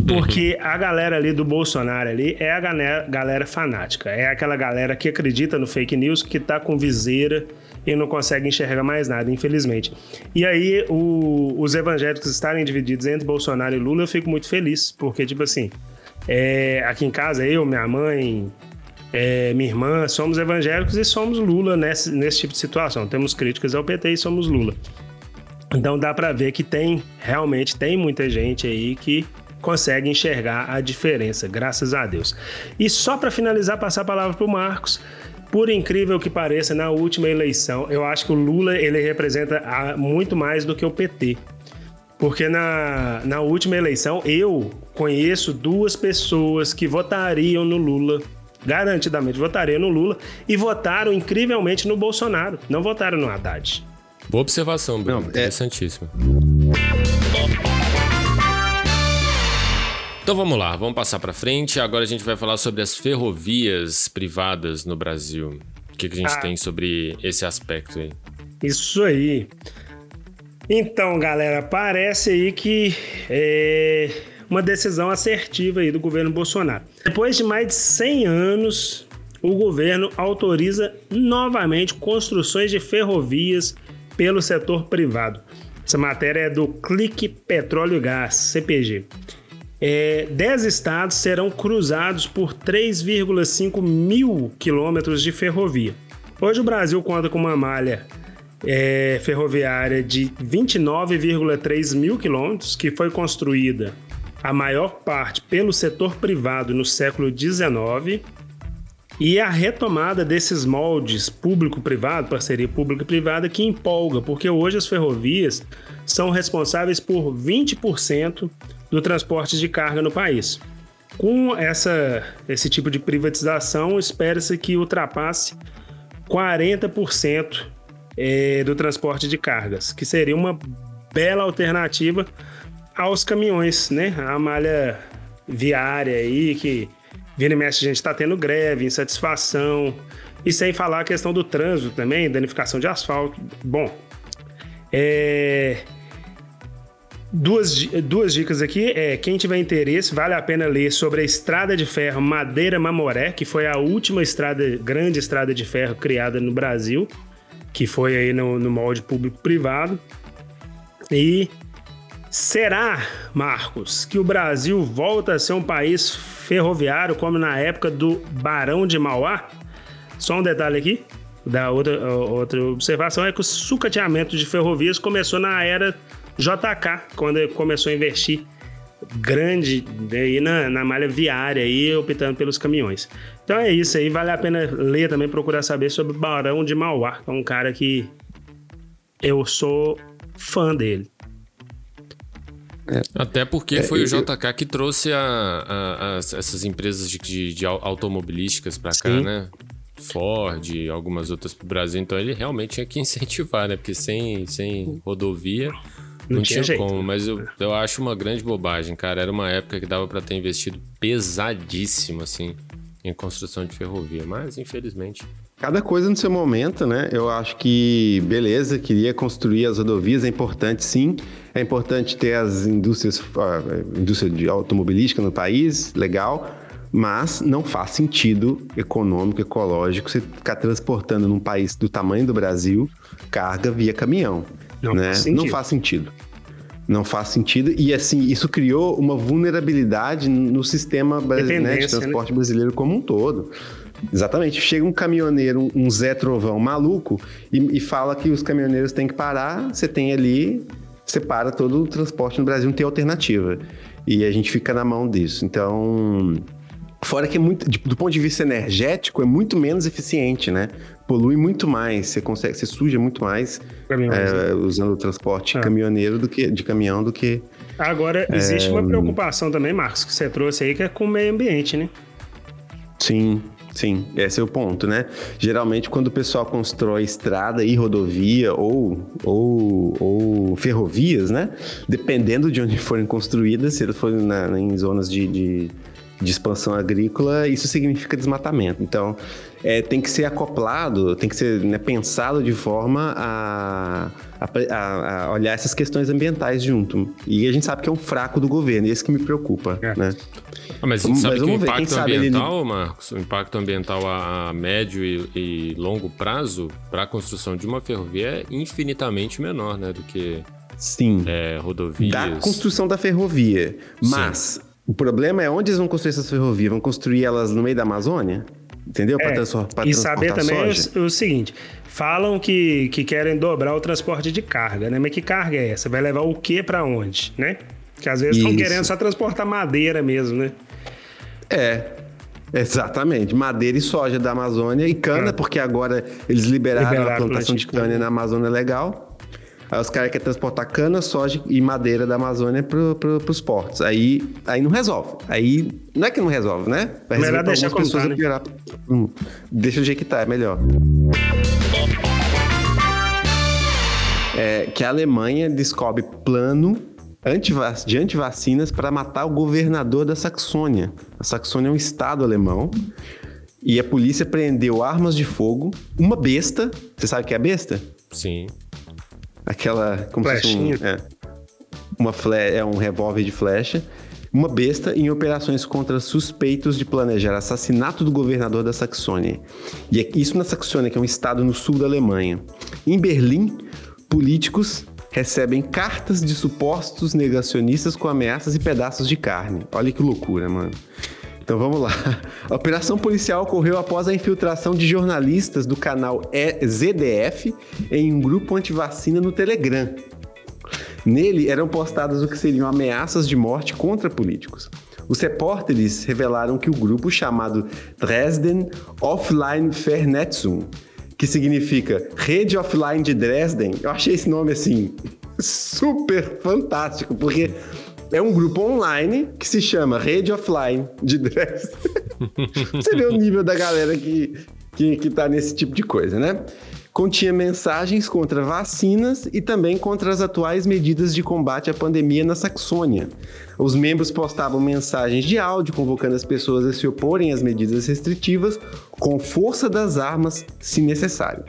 Speaker 5: Porque a galera ali do Bolsonaro ali é a galera, galera fanática. É aquela galera que acredita no fake news, que tá com viseira e não consegue enxergar mais nada, infelizmente. E aí, o, os evangélicos estarem divididos entre Bolsonaro e Lula, eu fico muito feliz, porque, tipo assim, é, aqui em casa, eu, minha mãe, é, minha irmã, somos evangélicos e somos Lula nesse, nesse tipo de situação. Temos críticas ao PT e somos Lula. Então dá para ver que tem, realmente, tem muita gente aí que consegue enxergar a diferença, graças a Deus. E só para finalizar, passar a palavra para o Marcos. Por incrível que pareça, na última eleição, eu acho que o Lula ele representa muito mais do que o PT. Porque na, na última eleição, eu conheço duas pessoas que votariam no Lula, garantidamente votariam no Lula, e votaram incrivelmente no Bolsonaro, não votaram no Haddad.
Speaker 1: Boa observação, Bruno.
Speaker 6: Não, é-
Speaker 1: Interessantíssimo. Então vamos lá, vamos passar para frente. Agora a gente vai falar sobre as ferrovias privadas no Brasil. O que, que a gente
Speaker 5: Ah.
Speaker 1: tem sobre esse aspecto aí?
Speaker 5: Isso aí. Então, galera, parece aí que é uma decisão assertiva aí do governo Bolsonaro. Depois de mais de 100 anos, o governo autoriza novamente construções de ferrovias pelo setor privado. Essa matéria é do Clique Petróleo e Gás, CPG. É, 10 estados serão cruzados por 3,5 mil quilômetros de ferrovia. Hoje o Brasil conta com uma malha é, ferroviária de 29,3 mil quilômetros, que foi construída a maior parte pelo setor privado no século XIX. E a retomada desses moldes público-privado, parceria público-privada, que empolga, porque hoje as ferrovias são responsáveis por 20% do transporte de carga no país. Com essa, esse tipo de privatização, espera-se que ultrapasse 40% eh, do transporte de cargas, que seria uma bela alternativa aos caminhões, né? A malha viária aí, que vira e mexe a gente está tendo greve, insatisfação, e sem falar a questão do trânsito também, danificação de asfalto. Bom, é... Duas, duas dicas aqui. É, quem tiver interesse, vale a pena ler sobre a Estrada de Ferro Madeira Mamoré, que foi a última estrada, grande estrada de ferro criada no Brasil, que foi aí no, no molde público-privado. E será, Marcos, que o Brasil volta a ser um país ferroviário como na época do Barão de Mauá? Só um detalhe aqui. Da outra, outra observação é que o sucateamento de ferrovias começou na era JK, quando ele começou a investir grande aí na, na malha viária, aí, optando pelos caminhões. Então é isso aí, vale a pena ler também, procurar saber sobre o Barão de Mauá, que é um cara que eu sou fã dele.
Speaker 1: Até porque
Speaker 6: É,
Speaker 1: foi o
Speaker 6: eu-
Speaker 1: JK que trouxe a- a- as- essas empresas de, de- de au- automobilísticas para cá, né? Ford, algumas outras pro Brasil. Então ele realmente tinha que incentivar, né? Porque sem, sem rodovia não,
Speaker 5: Não
Speaker 1: tinha,
Speaker 5: tinha
Speaker 1: como. Mas eu, eu acho uma grande bobagem, cara. Era uma época que dava para ter investido pesadíssimo, assim, em construção de ferrovia. Mas, infelizmente,
Speaker 6: Cada coisa no seu momento, né? Eu acho que, beleza, queria construir as rodovias, é importante sim. É importante ter as indústrias, a indústria de automobilística no país, legal. Mas não faz sentido econômico, ecológico, você ficar transportando num país do tamanho do Brasil carga via caminhão.
Speaker 5: Não
Speaker 6: né?
Speaker 5: faz sentido.
Speaker 6: Não faz sentido. Não faz sentido. E assim, isso criou uma vulnerabilidade no sistema brasileiro, né, de
Speaker 5: né?
Speaker 6: transporte brasileiro como um todo. Exatamente. Chega um caminhoneiro, um, Zé Trovão maluco, e, e fala que os caminhoneiros têm que parar, você tem ali, você para todo o transporte no Brasil, não tem alternativa. E a gente fica na mão disso. Então. Fora que é muito, do ponto de vista energético, é muito menos eficiente, né? Polui muito mais, você consegue, você suja muito mais é, usando o transporte
Speaker 5: Ah.
Speaker 6: caminhoneiro do que de caminhão do que
Speaker 5: Agora, existe
Speaker 6: É,
Speaker 5: uma preocupação também, Marcos, que você trouxe aí, que é com o meio ambiente, né?
Speaker 6: Sim, sim, esse é o ponto, né? Geralmente, quando o pessoal constrói estrada e rodovia ou, ou, ou ferrovias, né? Dependendo de onde forem construídas, se elas forem na- em zonas de, de, de expansão agrícola, isso significa desmatamento. Então, é, tem que ser acoplado, tem que ser né, pensado de forma a, a, a- a olhar essas questões ambientais junto. E a gente sabe que é um fraco do governo, e esse que me preocupa,
Speaker 5: É.
Speaker 6: né?
Speaker 1: Ah, mas
Speaker 6: Mas
Speaker 1: sabe que o impacto
Speaker 6: sabe ele-
Speaker 1: ambiental, Marcos, o impacto ambiental a, a médio e, e longo prazo para a construção de uma ferrovia é infinitamente menor, né, do que
Speaker 6: Sim.
Speaker 1: é, rodovias.
Speaker 6: da construção da ferrovia. Mas o problema é onde eles vão construir essas ferrovias? Vão construir elas no meio da Amazônia? Entendeu?
Speaker 5: É, e saber também o, o seguinte: falam que, que querem dobrar o transporte de carga, né? Mas que carga é essa? Vai levar o que pra onde, né? Que às vezes estão querendo só transportar madeira mesmo, né?
Speaker 6: É. Exatamente. Madeira e soja da Amazônia e cana,
Speaker 5: É.
Speaker 6: porque agora eles liberaram,
Speaker 5: Liberaram
Speaker 6: a plantação de cana na Amazônia legal. Aí os caras querem transportar cana, soja e madeira da Amazônia pro, pro, pros portos. Aí, aí não resolve. Aí não é que não resolve, né? Vai
Speaker 5: Melhor deixar
Speaker 6: algumas
Speaker 5: como
Speaker 6: pessoas
Speaker 5: né?
Speaker 6: piorar. Hum, deixa do jeito que tá, é melhor. é, que a Alemanha descobre plano de antivacinas para matar o governador da Saxônia. A Saxônia é um estado alemão. E a polícia prendeu armas de fogo, uma besta. Você sabe o que é a besta?
Speaker 1: Sim.
Speaker 6: Aquela. Como se fosse um,
Speaker 5: Flechinha.
Speaker 6: é, uma fle é um revólver de flecha. Uma besta em operações contra suspeitos de planejar assassinato do governador da Saxônia. E é isso na Saxônia, que é um estado no sul da Alemanha. Em Berlim, políticos recebem cartas de supostos negacionistas com ameaças e pedaços de carne. Olha que loucura, mano. Então vamos lá. A operação policial ocorreu após a infiltração de jornalistas do canal ZDF em um grupo antivacina no Telegram. Nele eram postadas o que seriam ameaças de morte contra políticos. Os repórteres revelaram que o grupo chamado Dresden Offline Vernetzung, que significa Rede Offline de Dresden, eu achei esse nome assim super fantástico, porque é um grupo online que se chama Rede Offline de Dresden. Você vê o nível da galera que, que, que tá nesse tipo de coisa, né? Continha mensagens contra vacinas e também contra as atuais medidas de combate à pandemia na Saxônia. Os membros postavam mensagens de áudio convocando as pessoas a se oporem às medidas restritivas com força das armas, se necessário.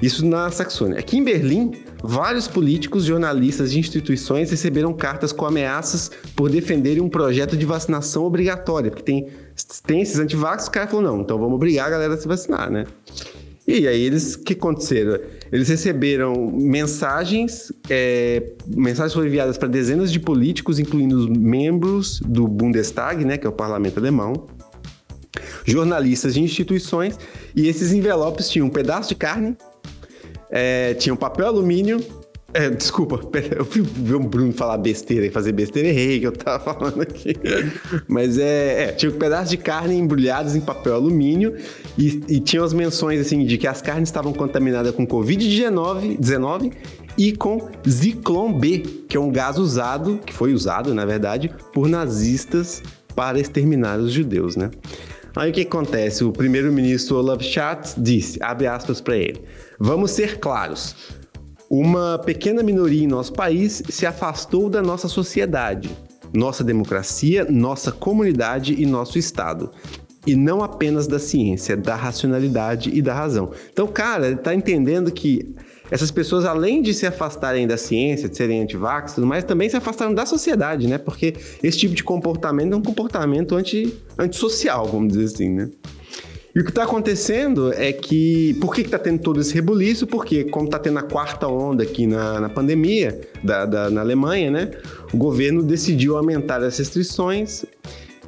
Speaker 6: Isso na Saxônia. Aqui em Berlim, vários políticos, jornalistas e instituições receberam cartas com ameaças por defenderem um projeto de vacinação obrigatória. Porque tem, tem esses antivax, o cara falou, não, então vamos obrigar a galera a se vacinar, né? E aí eles, que aconteceram? Eles receberam mensagens, é, mensagens foram enviadas para dezenas de políticos, incluindo os membros do Bundestag, né, que é o parlamento alemão, jornalistas de instituições, e esses envelopes tinham um pedaço de carne, é, tinha um papel alumínio. É, desculpa, pera, eu fui ver o Bruno falar besteira e fazer besteira, errei que eu tava falando aqui. Mas é, é, tinha um pedaço de carne embrulhados em papel alumínio e, e tinha as menções assim de que as carnes estavam contaminadas com Covid-19 19, e com Zyklon B, que é um gás usado, que foi usado, na verdade, por nazistas para exterminar os judeus, né? Aí o que acontece? O primeiro-ministro Olaf Schatz disse, abre aspas para ele, vamos ser claros, uma pequena minoria em nosso país se afastou da nossa sociedade, nossa democracia, nossa comunidade e nosso Estado. E não apenas da ciência, da racionalidade e da razão. Então, cara, ele tá entendendo que essas pessoas, além de se afastarem da ciência, de serem antivax e tudo mais, também se afastaram da sociedade, né? Porque esse tipo de comportamento é um comportamento anti, antissocial, vamos dizer assim, né? E o que está acontecendo é que. Por que está tendo todo esse rebuliço? Porque, como está tendo a quarta onda aqui na, na pandemia, da, da- na Alemanha, né? O governo decidiu aumentar as restrições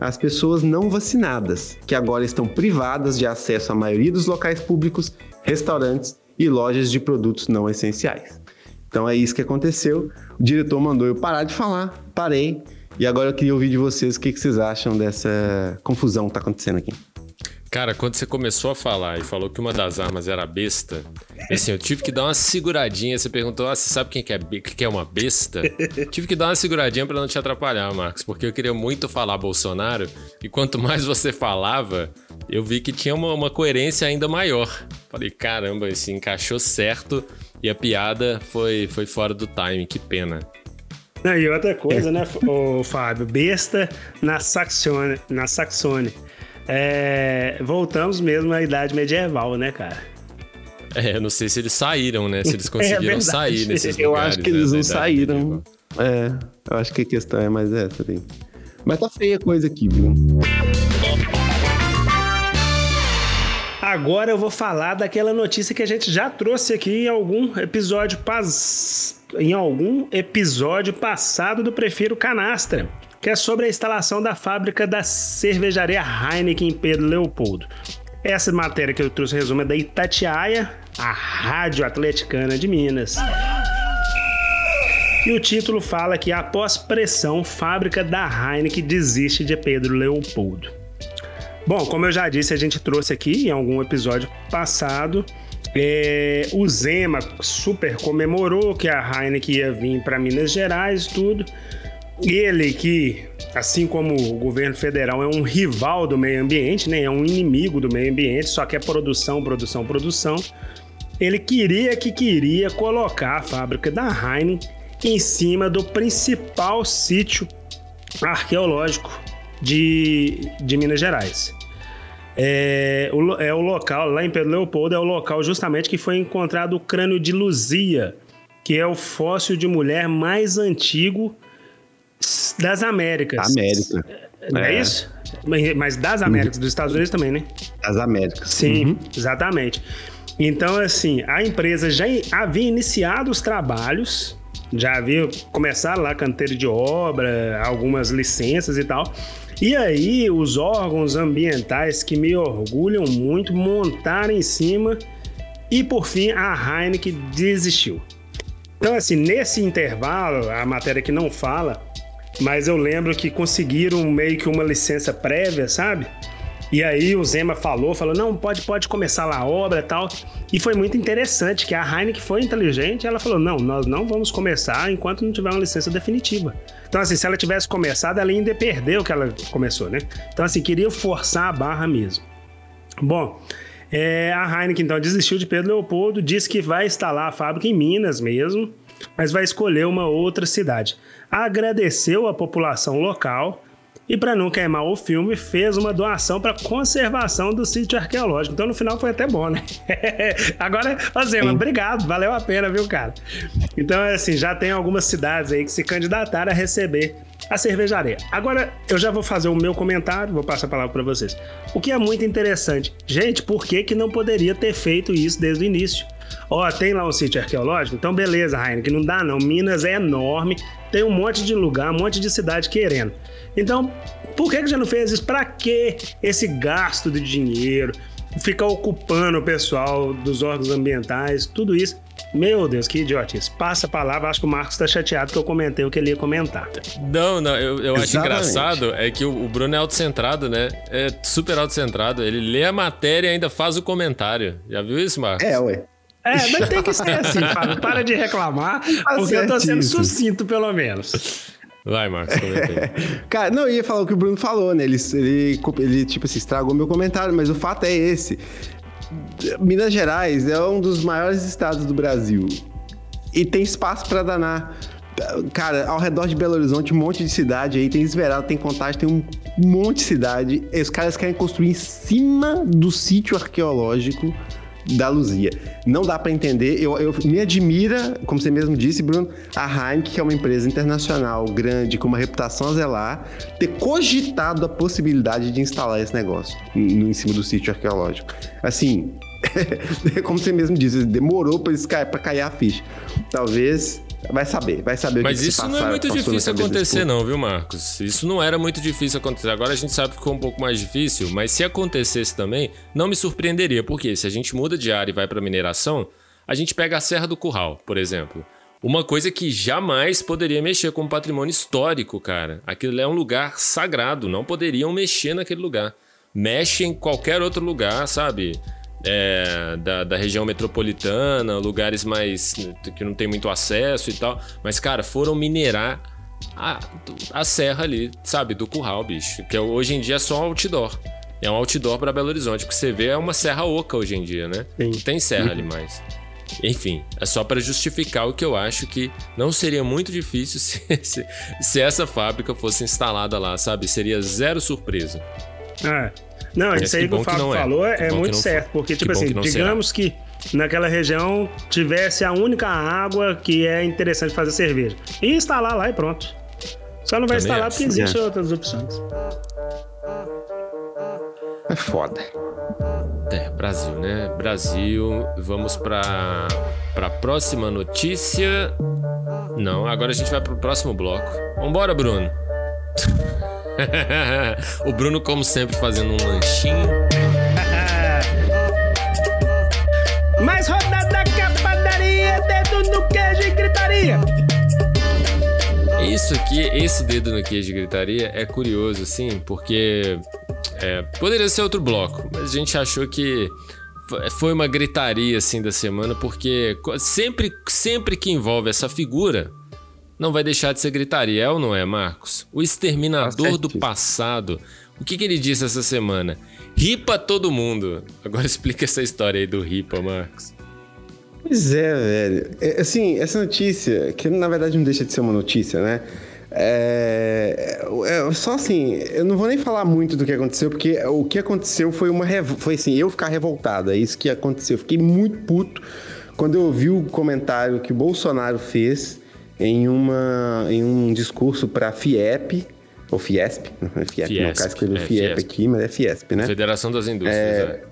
Speaker 6: às pessoas não vacinadas, que agora estão privadas de acesso à maioria dos locais públicos, restaurantes e lojas de produtos não essenciais. Então é isso que aconteceu. O diretor mandou eu parar de falar, parei. E agora eu queria ouvir de vocês o que, que vocês acham dessa confusão que está acontecendo aqui.
Speaker 1: Cara, quando você começou a falar e falou que uma das armas era besta, assim, eu tive que dar uma seguradinha. Você perguntou, ah, você sabe quem que é, que é uma besta? tive que dar uma seguradinha pra não te atrapalhar, Marcos, porque eu queria muito falar Bolsonaro e quanto mais você falava, eu vi que tinha uma, uma coerência ainda maior. Falei, caramba, esse encaixou certo e a piada foi, foi fora do timing, que pena.
Speaker 5: Não, e outra coisa, né, o Fábio? Besta na Saxônia. Na Saxônia. É, voltamos mesmo à idade medieval, né, cara?
Speaker 1: É, eu não sei se eles saíram, né? Se eles conseguiram
Speaker 5: verdade.
Speaker 1: sair nesses
Speaker 6: Eu
Speaker 1: lugares.
Speaker 6: acho que
Speaker 1: né,
Speaker 6: eles
Speaker 1: da
Speaker 6: não saíram.
Speaker 1: medieval.
Speaker 6: É, eu acho que a questão é mais essa aí. Mas tá feia a coisa aqui, viu?
Speaker 5: Agora eu vou falar daquela notícia que a gente já trouxe aqui em algum episódio pas... em algum episódio passado do Prefiro Canastra, que é sobre a instalação da fábrica da cervejaria Heineken em Pedro Leopoldo. Essa matéria que eu trouxe resumo é da Itatiaia, a Rádio Atleticana de Minas. E o título fala que após pressão, fábrica da Heineken desiste de Pedro Leopoldo. Bom, como eu já disse, a gente trouxe aqui em algum episódio passado. é, o Zema super comemorou que a Heineken ia vir para Minas Gerais e tudo. Ele que, assim como o governo federal, é um rival do meio ambiente, né? é um inimigo do meio ambiente, só quer produção, produção, produção. ele queria que queria colocar a fábrica da Heineken em cima do principal sítio arqueológico de, de Minas Gerais. É o, é o local, lá em Pedro Leopoldo, é o local justamente que foi encontrado o crânio de Luzia, que é o fóssil de mulher mais antigo das Américas.
Speaker 6: América.
Speaker 5: Não é,
Speaker 6: É.
Speaker 5: isso? Mas das Américas, dos Estados Unidos também, né?
Speaker 6: Das Américas.
Speaker 5: Sim,
Speaker 6: Uhum.
Speaker 5: exatamente. Então, assim, a empresa já havia iniciado os trabalhos, já havia começado lá canteiro de obra, algumas licenças e tal. E aí, os órgãos ambientais que me orgulham muito montaram em cima e, por fim, a Heineken desistiu. Então, assim, nesse intervalo, a matéria que não fala, mas eu lembro que conseguiram meio que uma licença prévia, sabe? E aí o Zema falou, falou, não, pode, pode começar lá a obra e tal. E foi muito interessante que a Heineken foi inteligente, ela falou, não, nós não vamos começar enquanto não tiver uma licença definitiva. Então, assim, se ela tivesse começado, ela ainda perdeu o que ela começou, né? Então, assim, queria forçar a barra mesmo. Bom, é, a Heineken então desistiu de Pedro Leopoldo, disse que vai instalar a fábrica em Minas mesmo, mas vai escolher uma outra cidade. Agradeceu a população local e, para não queimar o filme, fez uma doação para conservação do sítio arqueológico. Então, no final, foi até bom, né? Agora, ô Zema, obrigado, valeu a pena, viu, cara? Então, assim, já tem algumas cidades aí que se candidataram a receber a cervejaria. Agora, eu já vou fazer o meu comentário, vou passar a palavra para vocês. O que é muito interessante. Gente, por que, que não poderia ter feito isso desde o início? Ó, tem lá um sítio arqueológico? Então, beleza, Heineken, não dá não. Minas é enorme, tem um monte de lugar, um monte de cidade querendo. Então, por que, que já não fez isso? Pra que esse gasto de dinheiro? Ficar ocupando o pessoal dos órgãos ambientais, tudo isso. Meu Deus, que idiotice. Passa a palavra, acho que o Marcos tá chateado que eu comentei o que ele ia comentar.
Speaker 1: Não, não, eu, eu acho engraçado é que o, o Bruno é autocentrado, né? É super autocentrado. Ele lê a matéria e ainda faz o comentário. Já viu isso, Marcos?
Speaker 6: É, ué.
Speaker 5: É, mas tem que ser assim, Fábio. Para de reclamar, porque eu tô sendo
Speaker 6: certíssimo.
Speaker 5: sucinto, pelo menos.
Speaker 1: Vai, Marcos, comenta aí.
Speaker 6: Cara, não, eu ia falar o que o Bruno falou, né? Ele, ele, ele, tipo assim, estragou meu comentário, mas o fato é esse. Minas Gerais é um dos maiores estados do Brasil. E tem espaço pra danar. Cara, ao redor de Belo Horizonte, um monte de cidade aí. Tem Esmeralda, tem Contagem, tem um monte de cidade. E os caras querem construir em cima do sítio arqueológico da Luzia. Não dá pra entender. Eu, eu- me admira, como você mesmo disse, Bruno, a Heineken, que é uma empresa internacional grande, com uma reputação a zelar, ter cogitado a possibilidade de instalar esse negócio no, em cima do sítio arqueológico. Assim, como você mesmo disse, demorou pra cair a ficha. Talvez. Vai saber, vai saber o
Speaker 1: Mas
Speaker 6: que que
Speaker 1: isso não é muito difícil acontecer, não, viu, Marcos? Isso não era muito difícil acontecer. Agora a gente sabe que ficou um pouco mais difícil, mas se acontecesse também, não me surpreenderia. Porque se a gente muda de área e vai para mineração, a gente pega a Serra do Curral, por exemplo. Uma coisa que jamais poderia mexer com o patrimônio histórico, cara. Aquilo é um lugar sagrado, não poderiam mexer naquele lugar. Mexe em qualquer outro lugar, sabe? É, da, da região metropolitana, lugares mais que não tem muito acesso e tal. Mas, cara, foram minerar a, a serra ali, sabe? Do curral, bicho. Que é- hoje em dia é só outdoor. É um outdoor pra Belo Horizonte. porque você vê é uma serra oca hoje em dia, né?
Speaker 5: Sim.
Speaker 1: Não tem serra ali mais. Enfim, é só pra justificar o que eu acho que não seria muito difícil se, se, se essa fábrica fosse instalada lá, sabe? Seria zero surpresa.
Speaker 5: É. Não,
Speaker 1: Mas
Speaker 5: isso aí que o Fábio
Speaker 1: é.
Speaker 5: falou é, é muito certo.
Speaker 1: foi.
Speaker 5: Porque,
Speaker 1: Que
Speaker 5: tipo assim,
Speaker 1: que não será.
Speaker 5: digamos que naquela região tivesse a única água que é interessante fazer cerveja. E instalar lá e pronto. Só não vai
Speaker 1: Também
Speaker 5: instalar
Speaker 1: acho.
Speaker 5: porque existem
Speaker 6: Também
Speaker 5: outras opções.
Speaker 6: É foda.
Speaker 1: É, Brasil, né? Brasil. Vamos pra, pra próxima notícia. Não, agora a gente vai pro próximo bloco. Vambora, Bruno. o Bruno, como sempre, fazendo um lanchinho.
Speaker 5: Mais rodada que a padaria, dedo no queijo e gritaria.
Speaker 1: Isso aqui, esse dedo no queijo de gritaria é curioso, assim, porque é, poderia ser outro bloco, mas a gente achou que fo- foi uma gritaria, assim, da semana, porque sempre, sempre que envolve essa figura, não vai deixar de ser gritaria, é ou não é, Marcos? O exterminador do
Speaker 6: certíssimo.
Speaker 1: passado, o que, que ele disse essa semana? Ripa todo mundo. Agora explica essa história aí do ripa, Marcos.
Speaker 6: Pois é, velho. É, assim, essa notícia, que na verdade não deixa de ser uma notícia, né? É, é, só assim, eu não vou nem falar muito do que aconteceu, porque o que aconteceu foi uma foi assim, eu ficar revoltado, é isso que aconteceu. Eu fiquei muito puto quando eu vi o comentário que o Bolsonaro fez em, uma, em um discurso para a FIEP, ou Fiesp, não é Fiep, Fiesp, não, o cara escreveu é, FIEP Fiesp. aqui, mas é Fiesp, né?
Speaker 1: Federação das Indústrias, é.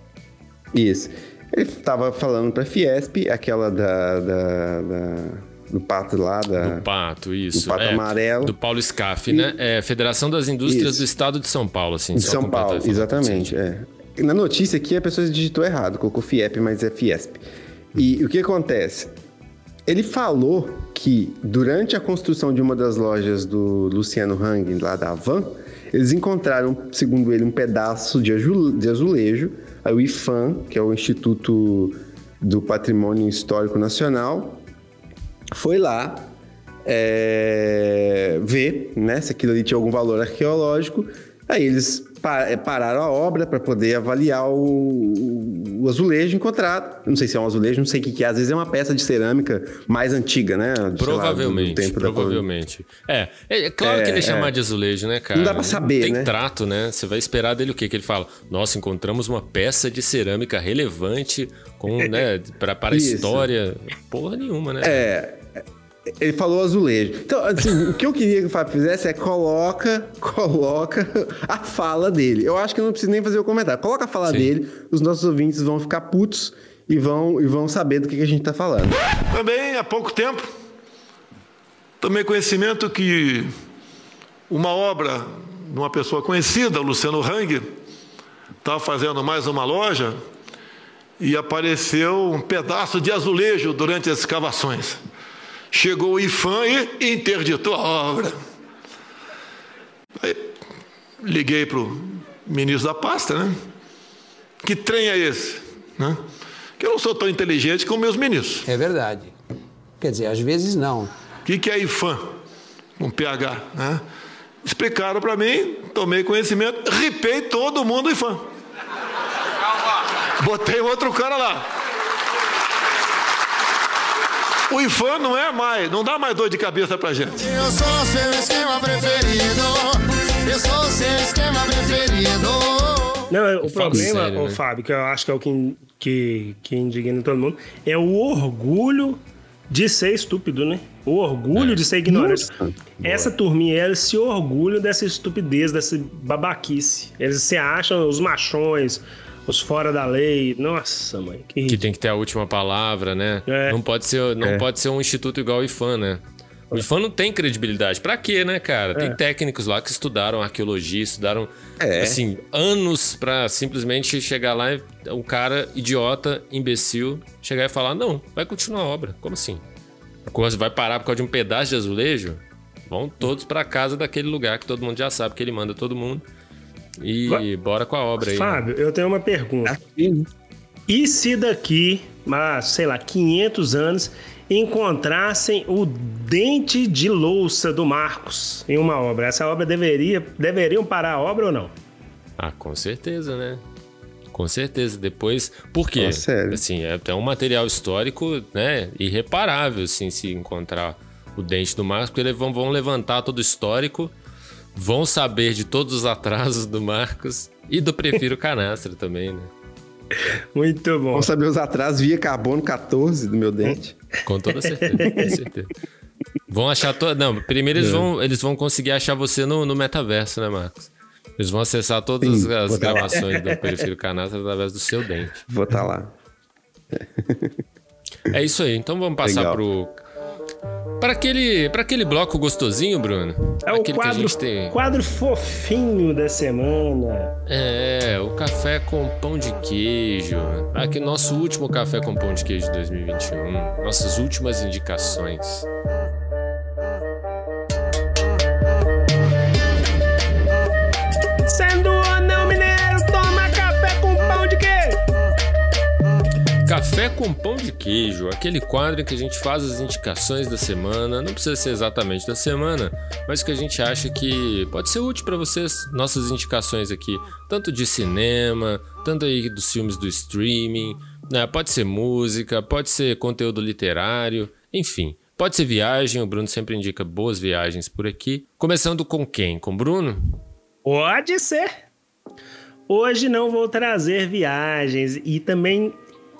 Speaker 6: é. Isso. Ele estava falando para a Fiesp, aquela da, da, da do pato lá da.
Speaker 1: Do pato, isso.
Speaker 6: Do pato
Speaker 1: é,
Speaker 6: amarelo.
Speaker 1: Do Paulo Scaff, e... né? É Federação das Indústrias isso. do Estado de São Paulo, assim.
Speaker 6: De São Paulo, exatamente. É. Na notícia aqui a pessoa digitou errado, colocou FIEP, mas é Fiesp. E o que acontece? Ele falou que durante a construção de uma das lojas do Luciano Hang, lá da Avan, eles encontraram, segundo ele, um pedaço de, azulejo. Aí o IFAM, que é o Instituto do Patrimônio Histórico Nacional, foi lá é, ver né, se aquilo ali tinha algum valor arqueológico. Aí eles pararam a obra para poder avaliar o, o, azulejo encontrado. Não sei se é um azulejo, não sei o que, que é. Às vezes é uma peça de cerâmica mais antiga, né?
Speaker 1: Provavelmente. Lá, provavelmente. É, é, é, claro é, que ele é chamar de azulejo, né, cara?
Speaker 6: Não dá para saber,
Speaker 1: Tem
Speaker 6: né?
Speaker 1: trato, né? Você vai esperar dele o quê? Que ele fala: Nossa, encontramos uma peça de cerâmica relevante com, né, para a história. Porra nenhuma, né?
Speaker 6: É. Ele falou azulejo. Então, assim, o que eu queria que o Fábio fizesse é coloca, coloca a fala dele. Eu acho que eu não preciso nem fazer o comentário. Coloca a fala Sim. dele, os nossos ouvintes vão ficar putos e vão, e vão saber do que, que a gente está falando.
Speaker 9: Também, há pouco tempo, tomei conhecimento que uma obra de uma pessoa conhecida, Luciano Hang, estava fazendo mais uma loja e apareceu um pedaço de azulejo durante as escavações. Chegou o IFAM e interditou a obra. Aí, liguei para o ministro da pasta, né? Que trem é esse? Né? Que eu não sou tão inteligente como meus ministros.
Speaker 4: É verdade. Quer dizer, às vezes não.
Speaker 9: O que, que é IFAM? Um PH, né? Explicaram para mim, tomei conhecimento, ripei todo mundo IFAM. Botei outro cara lá. O IFAM não é mais, não dá mais dor de cabeça pra gente.
Speaker 10: Eu sou seu esquema preferido. Eu sou seu esquema preferido.
Speaker 5: Não, o problema, sério, né? Fábio, que eu acho que é o que, que, que indigna todo mundo, é o orgulho de ser estúpido, né? O orgulho é. de ser ignorante. Nossa, Essa turminha, eles se orgulham dessa estupidez, dessa babaquice. Eles se acham os machões, os fora da lei. Nossa, mãe.
Speaker 1: Que, que tem que ter a última palavra, né? É. Não, pode ser, não é. pode ser um instituto igual o IFAM, né? O IFAM não tem credibilidade. Pra quê, né, cara? Tem é. técnicos lá que estudaram arqueologia, estudaram, é. assim, anos pra simplesmente chegar lá e um cara idiota, imbecil, chegar e falar: não, vai continuar a obra. Como assim? A coisa vai parar por causa de um pedaço de azulejo? Vão todos para casa daquele lugar que todo mundo já sabe que ele manda todo mundo. E bora com a obra aí.
Speaker 5: Né? Fábio, eu tenho uma pergunta. Assim. E se daqui, mas, sei lá, 500 anos, encontrassem o dente de louça do Marcos em uma obra? Essa obra deveria, deveriam parar a obra ou não?
Speaker 1: Ah, com certeza, né? Com certeza. Depois, por quê?
Speaker 6: Oh, sério?
Speaker 1: Assim, é até um material histórico, né, irreparável, assim, se encontrar o dente do Marcos, porque eles vão, vão levantar todo o histórico vão saber de todos os atrasos do Marcos e do Prefiro Canastra também, né?
Speaker 5: Muito bom.
Speaker 6: Vão saber os atrasos via carbono 14 do meu dente.
Speaker 1: Com toda certeza, com certeza. Vão achar. To... Não, primeiro eles, é. vão, eles vão conseguir achar você no, no metaverso, né, Marcos? Eles vão acessar todas Sim, as gravações do Prefiro Canastra através do seu dente.
Speaker 6: Vou estar tá lá.
Speaker 1: É isso aí. Então vamos passar Legal. pro para aquele, para aquele bloco gostosinho, Bruno.
Speaker 5: É o quadro, tem... quadro fofinho da semana.
Speaker 1: É, o café com pão de queijo. Aqui nosso último café com pão de queijo de 2021. Nossas últimas indicações. Café com pão de queijo, aquele quadro em que a gente faz as indicações da semana, não precisa ser exatamente da semana, mas que a gente acha que pode ser útil para vocês, nossas indicações aqui, tanto de cinema, tanto aí dos filmes do streaming, né? Pode ser música, pode ser conteúdo literário, enfim. Pode ser viagem, o Bruno sempre indica boas viagens por aqui. Começando com quem? Com o Bruno?
Speaker 5: Pode ser. Hoje não vou trazer viagens e também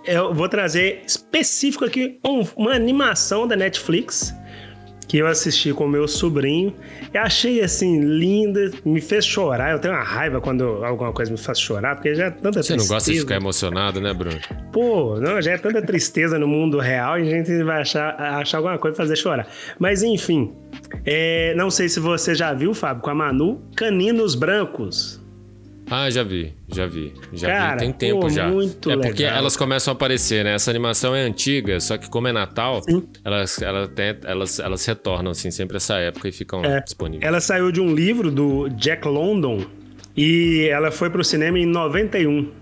Speaker 5: eu vou trazer específico aqui um, uma animação da Netflix que eu assisti com meu sobrinho e achei assim linda, me fez chorar. Eu tenho uma raiva quando alguma coisa me faz chorar, porque já é tanta
Speaker 1: Você
Speaker 5: tristeza.
Speaker 1: não gosta de ficar emocionado, né, Bruno?
Speaker 5: Pô, não, já é tanta tristeza no mundo real e a gente vai achar, achar alguma coisa fazer chorar. Mas enfim, é, não sei se você já viu, Fábio, com a Manu, Caninos Brancos.
Speaker 1: Ah, já vi, já vi. Já
Speaker 5: Cara,
Speaker 1: vi, tem tempo
Speaker 5: pô,
Speaker 1: já.
Speaker 5: muito
Speaker 1: é porque
Speaker 5: legal.
Speaker 1: elas começam a aparecer, né? Essa animação é antiga, só que como é Natal, elas, elas, tem- elas, elas retornam, assim, sempre essa época e ficam
Speaker 5: É.
Speaker 1: disponíveis.
Speaker 5: Ela saiu de um livro do Jack London e ela foi pro cinema em 91.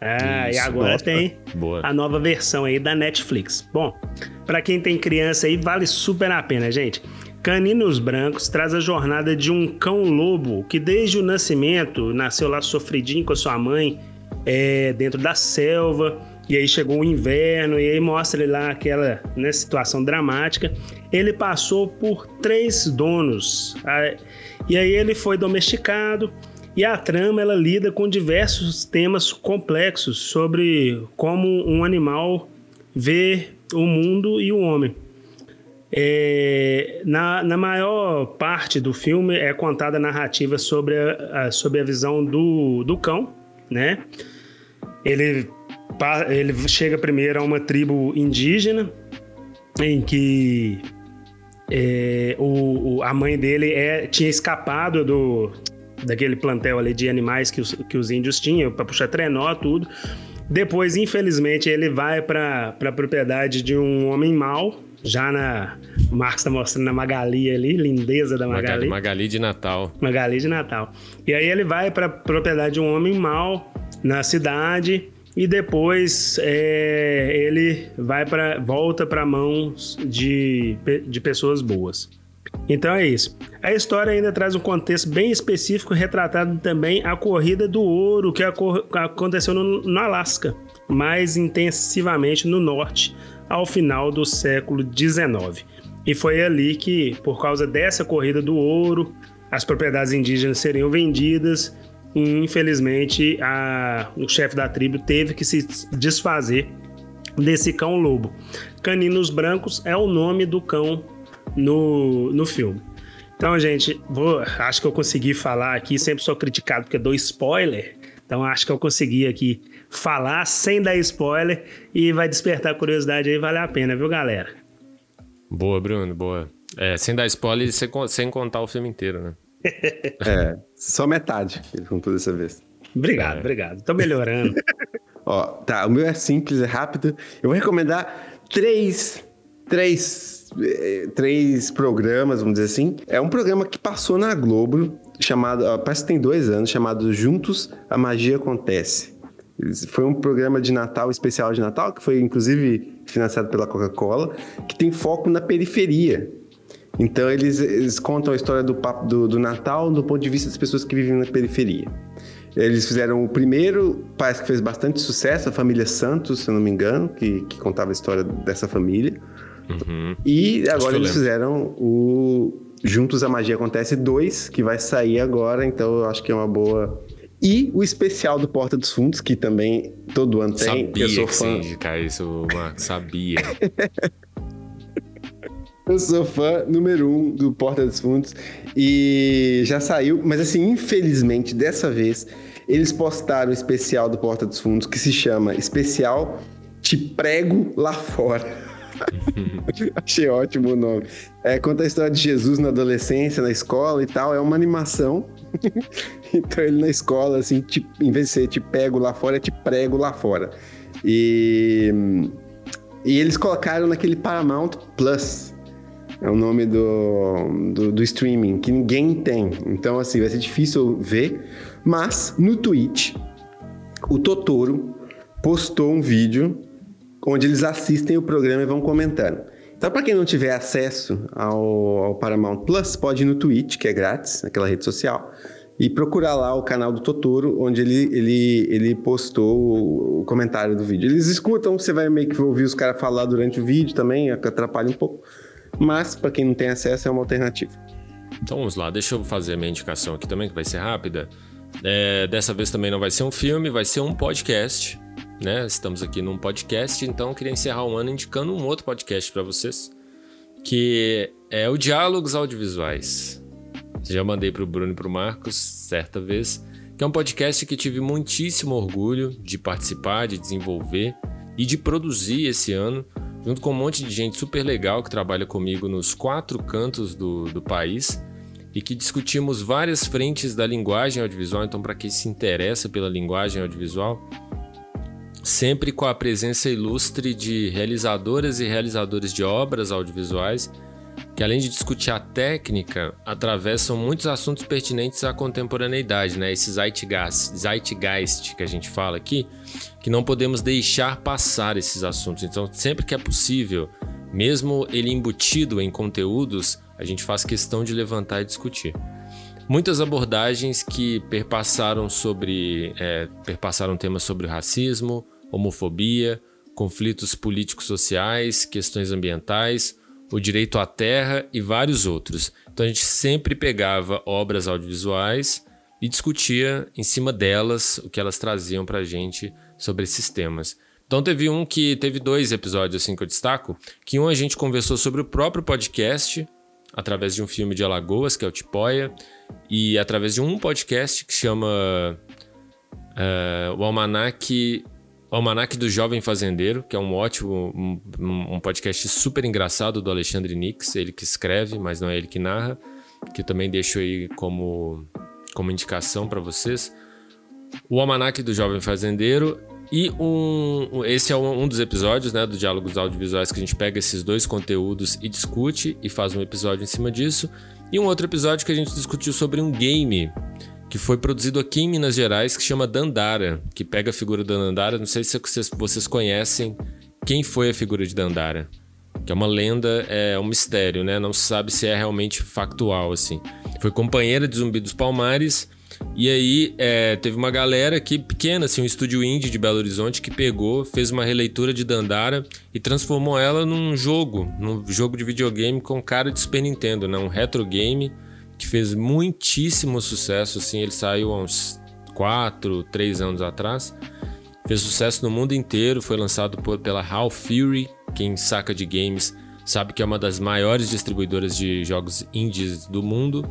Speaker 5: Ah, e
Speaker 1: Isso,
Speaker 5: agora
Speaker 1: nossa.
Speaker 5: tem
Speaker 1: Boa.
Speaker 5: a nova versão aí da Netflix. Bom, pra quem tem criança aí, vale super a pena, gente. Caninos Brancos traz a jornada de um cão-lobo que desde o nascimento nasceu lá sofridinho com a sua mãe é, dentro da selva. E aí chegou o inverno e aí mostra ele lá aquela né, situação dramática. Ele passou por três donos. E aí ele foi domesticado e a trama ela lida com diversos temas complexos sobre como um animal vê o mundo e o homem. É, na, na maior parte do filme é contada a narrativa sobre a, a- sobre a visão do, do cão, né? Ele, ele chega primeiro a uma tribo indígena em que é, o, o- a mãe dele é, tinha escapado do daquele plantel ali de animais que os, que os índios tinham para puxar trenó, tudo. Depois, infelizmente, ele vai para a propriedade de um homem mau, já na. O Marcos está mostrando a Magali ali, lindeza da
Speaker 1: Magali,
Speaker 5: Magali.
Speaker 1: De Natal.
Speaker 5: Magali de Natal. E aí ele vai para propriedade de um homem mau na cidade e depois é, ele vai para volta para mãos de, de pessoas boas. Então é isso. A história ainda traz um contexto bem específico, retratado também a corrida do ouro que aconteceu no, no Alasca, mais intensivamente no norte, ao final do século XIX. E foi ali que, por causa dessa corrida do ouro, as propriedades indígenas seriam vendidas e, infelizmente, a- o chefe da tribo teve que se desfazer desse cão lobo. Caninos Brancos é o nome do cão no, no filme. Então, gente, vou, acho que eu consegui falar aqui. Sempre sou criticado porque dou spoiler. Então, acho que eu consegui aqui falar sem dar spoiler e vai despertar curiosidade aí. Vale a pena, viu, galera?
Speaker 1: Boa, Bruno, boa. É, sem dar spoiler e sem, con- sem contar o filme inteiro, né?
Speaker 6: É, só metade que ele contou dessa vez.
Speaker 5: Obrigado,
Speaker 1: É.
Speaker 5: obrigado. Tô melhorando.
Speaker 6: Ó, tá, o meu é simples, é rápido. Eu vou recomendar três, três, eh, três programas, vamos dizer assim. É um programa que passou na Globo, chamado, ó, parece que tem dois anos, chamado Juntos a Magia Acontece. Foi um programa de Natal, especial de Natal, que foi inclusive financiado pela Coca-Cola, que tem foco na periferia. Então eles, eles contam a história do, papo- do, do Natal do ponto de vista das pessoas que vivem na periferia. Eles fizeram o primeiro, parece que fez bastante sucesso, a família Santos, se eu não me engano, que, que contava a história dessa família. E
Speaker 1: Acho que
Speaker 6: agora eles
Speaker 1: lembro.
Speaker 6: fizeram o Juntos a Magia Acontece 2, que vai sair agora, então eu acho que é uma boa. E o especial do Porta dos Fundos, que também todo ano tem.
Speaker 1: Sabia
Speaker 6: eu sou
Speaker 1: que
Speaker 6: fã.
Speaker 1: ia indicar isso, Marcos. Sabia.
Speaker 6: Eu sou fã número um do Porta dos Fundos e já saiu, mas assim, infelizmente, dessa vez, eles postaram o especial do Porta dos Fundos que se chama Especial Te Prego Lá Fora. Achei ótimo o nome. É, conta a história de Jesus na adolescência, na escola e tal. É uma animação. então ele na escola, assim, te- em vez de ser te pego lá fora, é te prego lá fora. E, e eles colocaram naquele Paramount Plus. É o nome do, do, do streaming, que ninguém tem. Então, assim, vai ser difícil ver. Mas, no Twitch, o Totoro postou um vídeo onde eles assistem o programa e vão comentando. Então, para quem não tiver acesso ao, ao Paramount Plus, pode ir no Twitch, que é grátis, naquela rede social, e procurar lá o canal do Totoro, onde ele, ele, ele postou o, comentário do vídeo. Eles escutam, você vai meio que ouvir os caras falar durante o vídeo também, atrapalha um pouco. Mas, para quem não tem acesso, é uma alternativa.
Speaker 1: Então vamos lá, deixa eu fazer a minha indicação aqui também, que vai ser rápida. É, dessa vez também não vai ser um filme, vai ser um podcast. Né? Estamos aqui num podcast, então eu queria encerrar o ano indicando um outro podcast para vocês, que é o Diálogos Audiovisuais. Já mandei para o Bruno e para o Marcos certa vez, que é um podcast que tive muitíssimo orgulho de participar, de desenvolver e de produzir esse ano, junto com um monte de gente super legal que trabalha comigo nos quatro cantos do, do país e que discutimos várias frentes da linguagem audiovisual. Então, para quem se interessa pela linguagem audiovisual, sempre com a presença ilustre de realizadoras e realizadores de obras audiovisuais que além de discutir a técnica, atravessam muitos assuntos pertinentes à contemporaneidade, né? Esse zeitgeist, zeitgeist que a gente fala aqui, que não podemos deixar passar esses assuntos. Então, sempre que é possível, mesmo ele embutido em conteúdos, a gente faz questão de levantar e discutir. Muitas abordagens que perpassaram sobre é, perpassaram temas sobre racismo, homofobia, conflitos políticos sociais, questões ambientais, o direito à terra e vários outros. Então a gente sempre pegava obras audiovisuais e discutia em cima delas o que elas traziam para a gente sobre esses temas. Então teve um que teve dois episódios assim que eu destaco, que um a gente conversou sobre o próprio podcast através de um filme de Alagoas que é o Tipoia e através de um podcast que chama uh, o Almanac Almanac do Jovem Fazendeiro, que é um ótimo, um, um, podcast super engraçado do Alexandre Nix, ele que escreve, mas não é ele que narra, que eu também deixo aí como, como indicação para vocês. O Almanac do Jovem Fazendeiro e um, esse é um, um dos episódios né, do Diálogos Audiovisuais que a gente pega esses dois conteúdos e discute e faz um episódio em cima disso. E um outro episódio que a gente discutiu sobre um game que foi produzido aqui em Minas Gerais, que chama Dandara, que pega a figura da Dandara. Não sei se vocês, vocês conhecem quem foi a figura de Dandara. Que é uma lenda, é um mistério, né? Não se sabe se é realmente factual, assim. Foi companheira de Zumbi dos Palmares. E aí é, teve uma galera aqui pequena, assim, um estúdio indie de Belo Horizonte que pegou, fez uma releitura de Dandara e transformou ela num jogo, num jogo de videogame com cara de Super Nintendo, né? Um retro game que fez muitíssimo sucesso, assim, ele saiu há uns 4, 3 anos atrás. Fez sucesso no mundo inteiro, foi lançado por, pela Hal Fury, quem saca de games sabe que é uma das maiores distribuidoras de jogos indies do mundo.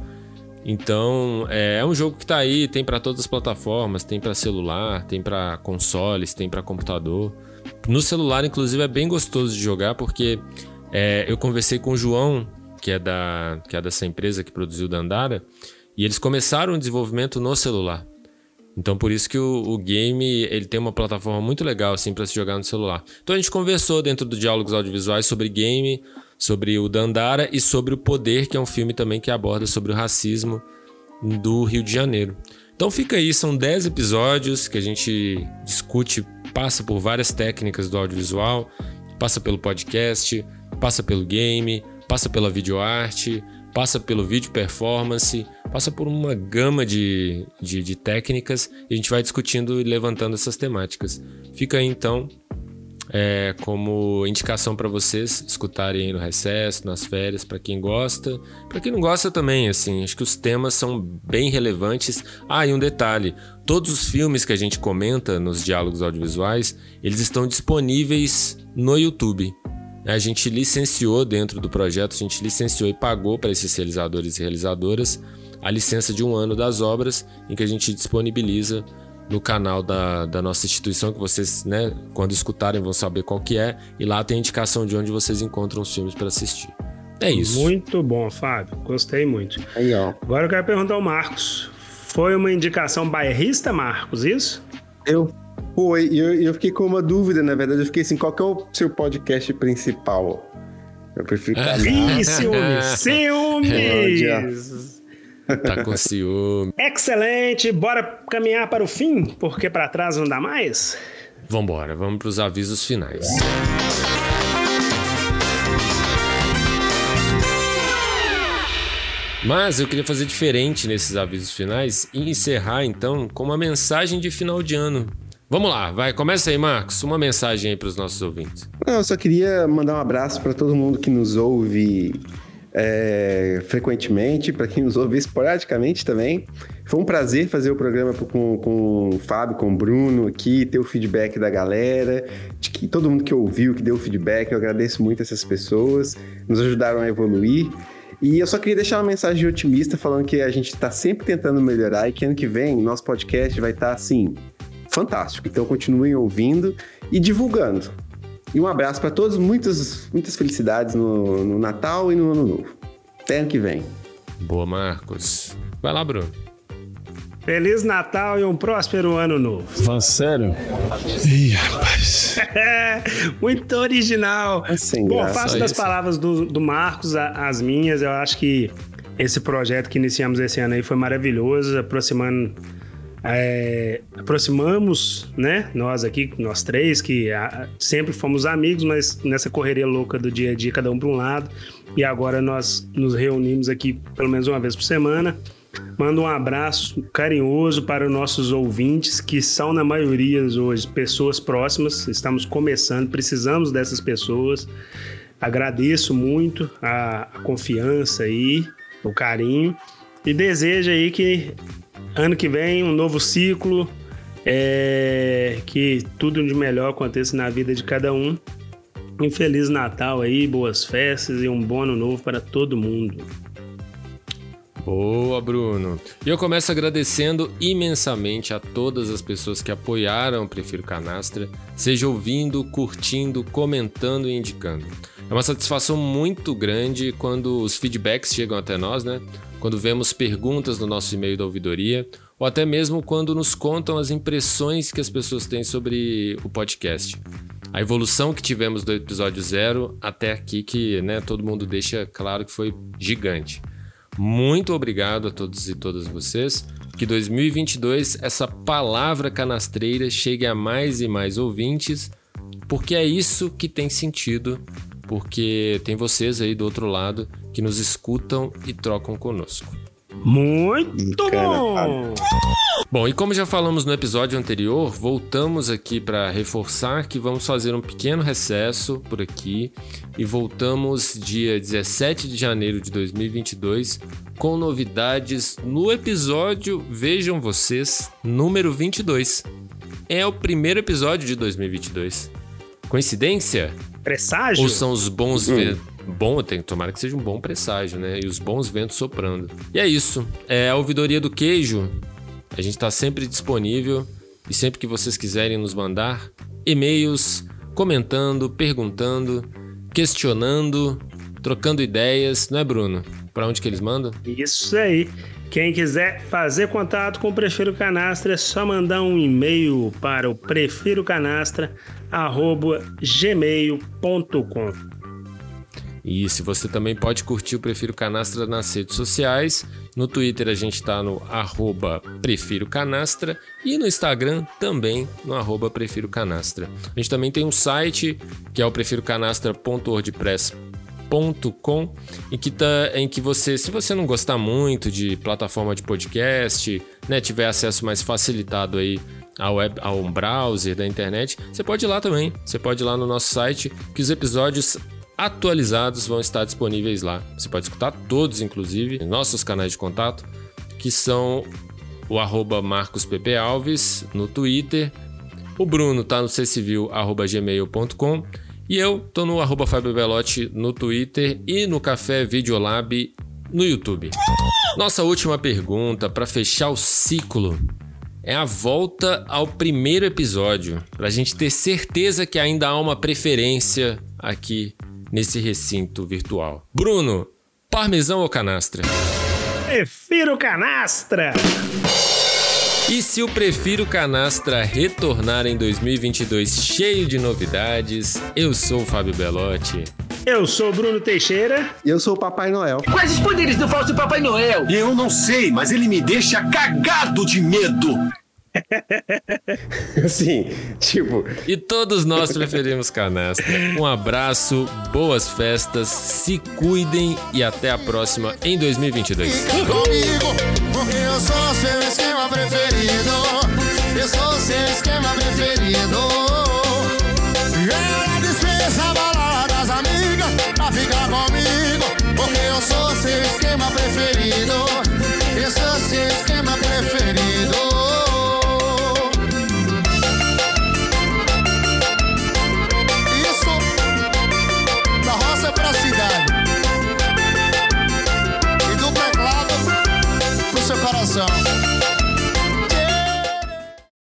Speaker 1: Então, é, é um jogo que está aí, tem para todas as plataformas, tem para celular, tem para consoles, tem para computador. No celular, inclusive, é bem gostoso de jogar porque é, eu conversei com o João que é, da, que é dessa empresa que produziu Dandara, e eles começaram o desenvolvimento no celular. Então por isso que o, o game ele tem uma plataforma muito legal assim para se jogar no celular. Então a gente conversou dentro do diálogos audiovisuais sobre game, sobre o Dandara e sobre o Poder, que é um filme também que aborda sobre o racismo do Rio de Janeiro. Então fica aí, são 10 episódios que a gente discute, passa por várias técnicas do audiovisual, passa pelo podcast, passa pelo game, passa pela videoarte, passa pelo vídeo performance, passa por uma gama de, de, de técnicas e a gente vai discutindo e levantando essas temáticas. Fica aí então é, como indicação para vocês escutarem no recesso, nas férias, para quem gosta, para quem não gosta também, assim, acho que os temas são bem relevantes. Ah, e um detalhe: todos os filmes que a gente comenta nos diálogos audiovisuais, eles estão disponíveis no YouTube. A gente licenciou dentro do projeto, a gente licenciou e pagou para esses realizadores e realizadoras a licença de um ano das obras, em que a gente disponibiliza no canal da, da nossa instituição, que vocês, né, quando escutarem, vão saber qual que é, e lá tem a indicação de onde vocês encontram os filmes para assistir. É isso.
Speaker 5: Muito bom, Fábio. Gostei muito.
Speaker 6: Aí, ó.
Speaker 5: Agora eu quero perguntar ao Marcos. Foi uma indicação bairrista, Marcos, isso?
Speaker 6: Eu foi, e eu, eu, fiquei com uma dúvida, na verdade. Eu fiquei assim, qual que é o seu podcast principal? Eu prefiro
Speaker 5: falar. Ih, ciúmes! ciúmes!
Speaker 1: Tá com ciúme.
Speaker 5: Excelente! Bora caminhar para o fim, porque para trás não dá mais?
Speaker 1: Vambora, vamos para os avisos finais. Mas eu queria fazer diferente nesses avisos finais e encerrar então com uma mensagem de final de ano. Vamos lá, vai, começa aí, Marcos, uma mensagem aí para os nossos ouvintes.
Speaker 6: Não, eu só queria mandar um abraço para todo mundo que nos ouve é, frequentemente, para quem nos ouve esporadicamente também. Foi um prazer fazer o programa com, com o Fábio, com o Bruno aqui, ter o feedback da galera, de que todo mundo que ouviu, que deu feedback, eu agradeço muito essas pessoas, nos ajudaram a evoluir. E eu só queria deixar uma mensagem otimista falando que a gente está sempre tentando melhorar e que ano que vem nosso podcast vai estar tá, assim, fantástico. Então continuem ouvindo e divulgando. E um abraço para todos, muitas, muitas felicidades no, no Natal e no Ano Novo. Até ano que vem.
Speaker 1: Boa, Marcos. Vai lá, Bruno.
Speaker 5: Feliz Natal e um próspero ano novo.
Speaker 11: Van sério? Ih, rapaz.
Speaker 5: Muito original.
Speaker 6: É sem
Speaker 5: Bom,
Speaker 6: graça
Speaker 5: faço das
Speaker 6: isso.
Speaker 5: palavras do, do Marcos a- as minhas. Eu acho que esse projeto que iniciamos esse ano aí foi maravilhoso, aproximando. É, aproximamos, né? Nós aqui, nós três, que ah, sempre fomos amigos, mas nessa correria louca do dia a dia, cada um para um lado. E agora nós nos reunimos aqui pelo menos uma vez por semana. Mando um abraço carinhoso para os nossos ouvintes, que são, na maioria hoje, pessoas próximas. Estamos começando, precisamos dessas pessoas. Agradeço muito a, a confiança aí, o carinho. E desejo aí que ano que vem um novo ciclo, é, que tudo de melhor aconteça na vida de cada um. Um Feliz Natal aí, boas festas e um bom ano novo para todo mundo.
Speaker 1: Boa, Bruno. E eu começo agradecendo imensamente a todas as pessoas que apoiaram o Prefiro Canastra, seja ouvindo, curtindo, comentando e indicando. É uma satisfação muito grande quando os feedbacks chegam até nós, né? Quando vemos perguntas no nosso e-mail da ouvidoria, ou até mesmo quando nos contam as impressões que as pessoas têm sobre o podcast. A evolução que tivemos do episódio zero até aqui, que né, todo mundo deixa claro que foi gigante. Muito obrigado a todos e todas vocês. Que 2022 essa palavra canastreira chegue a mais e mais ouvintes, porque é isso que tem sentido, porque tem vocês aí do outro lado que nos escutam e trocam conosco.
Speaker 5: Muito bom!
Speaker 1: Bom, e como já falamos no episódio anterior, voltamos aqui para reforçar que vamos fazer um pequeno recesso por aqui e voltamos dia 17 de janeiro de 2022 com novidades no episódio, vejam vocês, número 22. É o primeiro episódio de 2022. Coincidência?
Speaker 5: Presságio?
Speaker 1: Ou são os bons ventos? Bom, tem, tomara que seja um bom presságio, né? E os bons ventos soprando. E é isso. É a ouvidoria do queijo. A gente está sempre disponível e sempre que vocês quiserem nos mandar e-mails, comentando, perguntando, questionando, trocando ideias, não é, Bruno? Para onde que eles mandam?
Speaker 5: Isso aí. Quem quiser fazer contato com o Prefiro Canastra é só mandar um e-mail para o prefirocanastra@gmail.com.
Speaker 1: E se você também pode curtir o Prefiro Canastra nas redes sociais. No Twitter a gente está no arroba Prefiro Canastra e no Instagram também no arroba Prefiro Canastra. A gente também tem um site que é o prefirocanastra.wordpress.com em que, tá, em que você, se você não gostar muito de plataforma de podcast, né, tiver acesso mais facilitado aí ao, web, ao browser da internet, você pode ir lá também. Você pode ir lá no nosso site que os episódios atualizados vão estar disponíveis lá. Você pode escutar todos, inclusive, nossos canais de contato, que são o arroba marcospalves no Twitter, o Bruno tá no ccivil.gmail.com e eu tô no arroba Fábio Belotti no Twitter e no Café Videolab no YouTube. Nossa última pergunta para fechar o ciclo é a volta ao primeiro episódio, para a gente ter certeza que ainda há uma preferência aqui nesse recinto virtual. Bruno, parmesão ou canastra?
Speaker 5: Prefiro Canastra!
Speaker 1: E se o Prefiro Canastra retornar em 2022 cheio de novidades, eu sou o Fábio Belotti.
Speaker 5: Eu sou o Bruno Teixeira.
Speaker 6: E eu sou o Papai Noel.
Speaker 8: Quais os poderes do falso Papai Noel?
Speaker 3: Eu não sei, mas ele me deixa cagado de medo.
Speaker 6: assim, tipo.
Speaker 1: E todos nós preferimos canastra. Um abraço, boas festas, se cuidem e até a próxima em 2022.
Speaker 10: Fica comigo, porque eu sou seu esquema preferido. Eu sou seu esquema preferido. Esquema preferido.